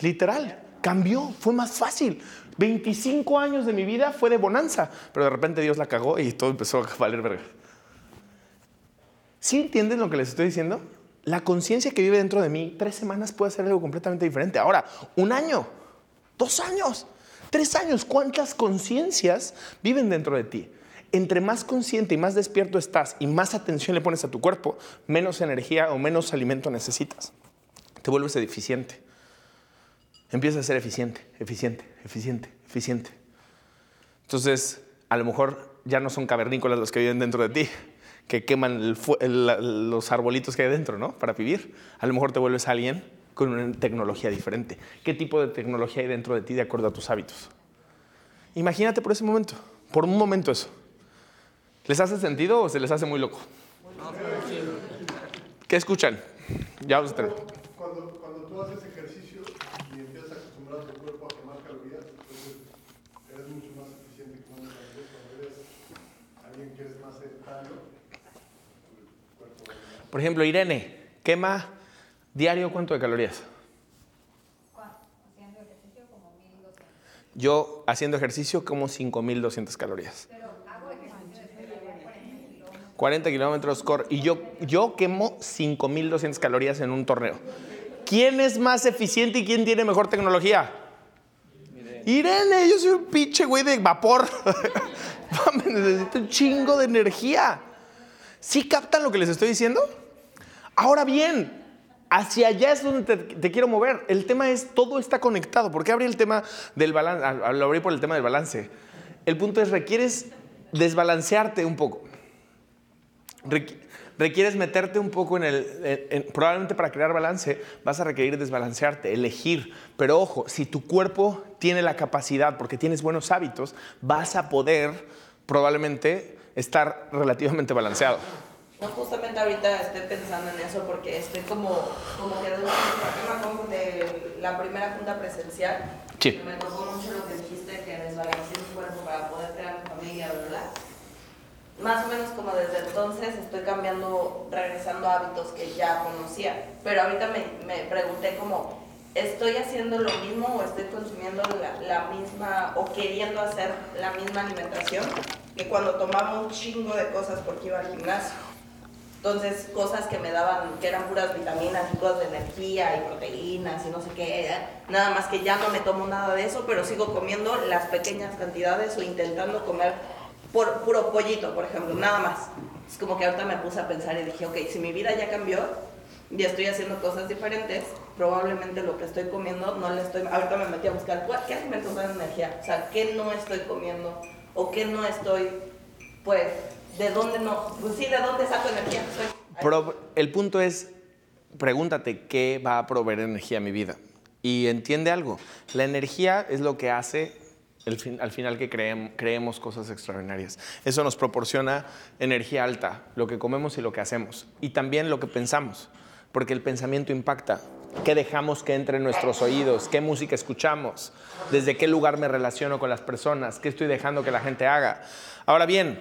Literal. Cambió. Fue más fácil. 25 años de mi vida fue de bonanza. Pero de repente Dios la cagó y todo empezó a valer verga. ¿Sí entienden lo que les estoy diciendo? La conciencia que vive dentro de mí, tres semanas puede ser algo completamente diferente. Ahora, un año, dos años, tres años, ¿cuántas conciencias viven dentro de ti? Entre más consciente y más despierto estás y más atención le pones a tu cuerpo, menos energía o menos alimento necesitas. Te vuelves eficiente. Empiezas a ser eficiente, eficiente, eficiente, eficiente. Entonces, a lo mejor ya no son cavernícolas los que viven dentro de ti, que queman el el- los arbolitos que hay dentro, ¿no? Para vivir. A lo mejor te vuelves alguien con una tecnología diferente. ¿Qué tipo de tecnología hay dentro de ti de acuerdo a tus hábitos? Imagínate por ese momento, por un momento eso. ¿Les hace sentido o se les hace muy loco? ¿Qué escuchan? Ya vamos a. Cuando, cuando tú haces ejercicio y empiezas a acostumbrar a tu cuerpo a quemar calorías, entonces eres mucho más eficiente económicamente. Cuando eres alguien que es más sedentario, tu cuerpo Por ejemplo, Irene, quema diario cuánto de calorías? Haciendo ejercicio como 1200. Yo haciendo ejercicio como 5200 calorías. Pero hago ejercicio la 40 kilómetros. 40 kilómetros core. Y yo, yo quemo 5200 calorías en un torneo. ¿Quién es más eficiente y quién tiene mejor tecnología? Irene, yo soy un pinche güey de vapor. (laughs) Necesito un chingo de energía. ¿Sí captan lo que les estoy diciendo? Ahora bien, hacia allá es donde te, quiero mover. El tema es, todo está conectado. ¿Por qué abrí el tema del balance? Lo abrí por el tema del balance. El punto es, requieres desbalancearte un poco. Requ- requieres meterte un poco en el... en- en- probablemente para crear balance vas a requerir desbalancearte, elegir. Pero ojo, si tu cuerpo tiene la capacidad, porque tienes buenos hábitos, vas a poder probablemente estar relativamente balanceado. No, justamente ahorita estoy pensando en eso porque estoy como, como que de, la primera junta presencial. Sí. Me tocó mucho lo que dijiste, que desbalanceé mi cuerpo para poder crear mi familia, ¿verdad? Más o menos como desde entonces estoy cambiando, regresando a hábitos que ya conocía. Pero ahorita me, me pregunté como, ¿estoy haciendo lo mismo o estoy consumiendo la, la misma o queriendo hacer la misma alimentación que cuando tomaba un chingo de cosas porque iba al gimnasio? Entonces, cosas que me daban, que eran puras vitaminas y cosas de energía y proteínas y no sé qué, ¿eh? nada más que ya no me tomo nada de eso, pero sigo comiendo las pequeñas cantidades o intentando comer por, puro pollito, por ejemplo, nada más. Es como que ahorita me puse a pensar y dije, ok, si mi vida ya cambió y estoy haciendo cosas diferentes, probablemente lo que estoy comiendo no le estoy... Ahorita me metí a buscar, ¿cuál- ¿qué alimentos dan energía? O sea, ¿qué no estoy comiendo? ¿O qué no estoy, pues, de dónde no? Pues sí, ¿de dónde saco energía? El punto es, pregúntate qué va a proveer energía a mi vida. Y entiende algo, la energía es lo que hace al final que creem- creemos cosas extraordinarias. Eso nos proporciona energía alta, lo que comemos y lo que hacemos. Y también lo que pensamos, porque el pensamiento impacta. ¿Qué dejamos que entre en nuestros oídos? ¿Qué música escuchamos? ¿Desde qué lugar me relaciono con las personas? ¿Qué estoy dejando que la gente haga? Ahora bien,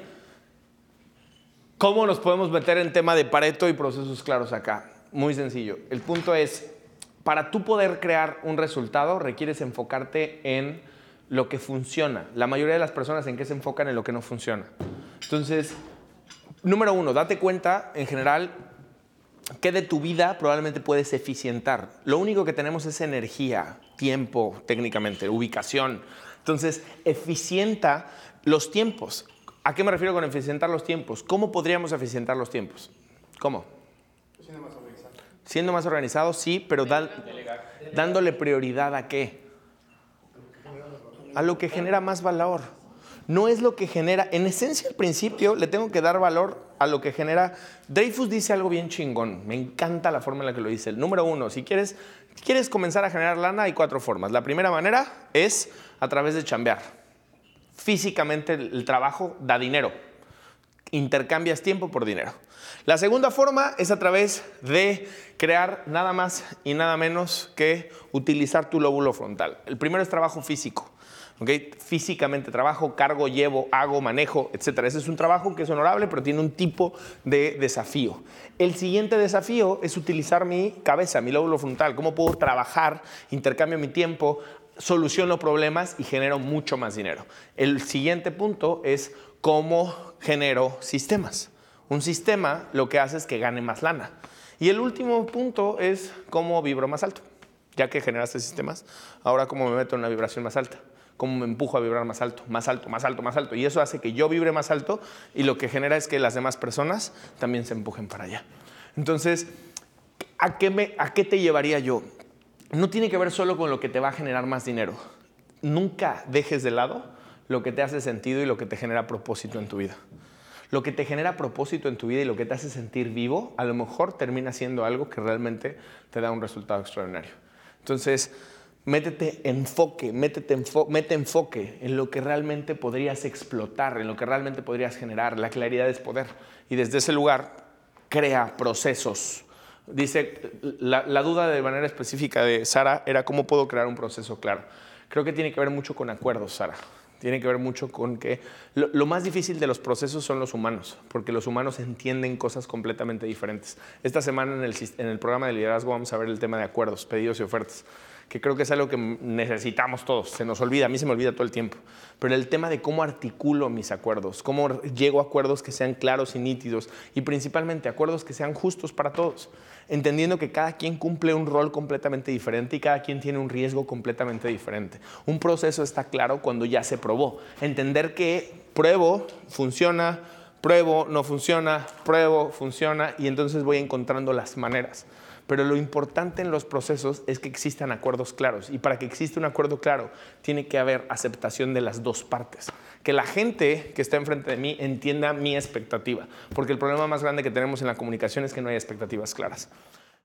¿cómo nos podemos meter en tema de Pareto y procesos claros acá? Muy sencillo. El punto es, para tú poder crear un resultado, requieres enfocarte en lo que funciona. La mayoría de las personas en qué se enfocan en lo que no funciona. Entonces, número uno, date cuenta en general que de tu vida probablemente puedes eficientar. Lo único que tenemos es energía, tiempo, técnicamente, ubicación. Entonces, eficienta los tiempos. ¿A qué me refiero con eficientar los tiempos? ¿Cómo podríamos eficientar los tiempos? ¿Cómo? Siendo más organizado, sí, pero dan- dándole prioridad a qué? A lo que genera más valor. No es lo que genera, en esencia al principio le tengo que dar valor a lo que genera. Dreyfus dice algo bien chingón, me encanta la forma en la que lo dice. El número uno, si quieres, quieres comenzar a generar lana, hay cuatro formas. La primera manera es a través de chambear. Físicamente el trabajo da dinero intercambias tiempo por dinero. La segunda forma es a través de crear nada más y nada menos que utilizar tu lóbulo frontal. El primero es trabajo físico. ¿Ok? Físicamente trabajo, cargo, llevo, hago, manejo, etc. Ese es un trabajo que es honorable, pero tiene un tipo de desafío. El siguiente desafío es utilizar mi cabeza, mi lóbulo frontal. ¿Cómo puedo trabajar, intercambio mi tiempo, soluciono problemas y genero mucho más dinero? El siguiente punto es cómo genero sistemas. Un sistema lo que hace es que gane más lana. Y el último punto es cómo vibro más alto. Ya que generaste sistemas, ahora cómo me meto en una vibración más alta. Cómo me empujo a vibrar más alto, más alto, más alto, más alto. Y eso hace que yo vibre más alto y lo que genera es que las demás personas también se empujen para allá. Entonces, ¿a qué, me, ¿a qué te llevaría yo? No tiene que ver solo con lo que te va a generar más dinero. Nunca dejes de lado lo que te hace sentido y lo que te genera propósito en tu vida. Lo que te genera propósito en tu vida y lo que te hace sentir vivo, a lo mejor termina siendo algo que realmente te da un resultado extraordinario. Entonces, métete enfoque, métete enfo- mete enfoque en lo que realmente podrías explotar, en lo que realmente podrías generar. La claridad es poder. Y desde ese lugar, crea procesos. Dice, la, la duda de manera específica de Sara era cómo puedo crear un proceso claro. Creo que tiene que ver mucho con acuerdos, Sara. Tiene que ver mucho con que lo, lo más difícil de los procesos son los humanos, porque los humanos entienden cosas completamente diferentes. Esta semana en el, en el programa de liderazgo vamos a ver el tema de acuerdos, pedidos y ofertas, que creo que es algo que necesitamos todos. Se nos olvida, a mí se me olvida todo el tiempo. Pero el tema de cómo articulo mis acuerdos, cómo llego a acuerdos que sean claros y nítidos y principalmente acuerdos que sean justos para todos, entendiendo que cada quien cumple un rol completamente diferente y cada quien tiene un riesgo completamente diferente. Un proceso está claro cuando ya se probó. Entender que pruebo, funciona, pruebo, no funciona, pruebo, funciona y entonces voy encontrando las maneras. Pero lo importante en los procesos es que existan acuerdos claros. Y para que exista un acuerdo claro, tiene que haber aceptación de las dos partes. Que la gente que está enfrente de mí entienda mi expectativa. Porque el problema más grande que tenemos en la comunicación es que no hay expectativas claras.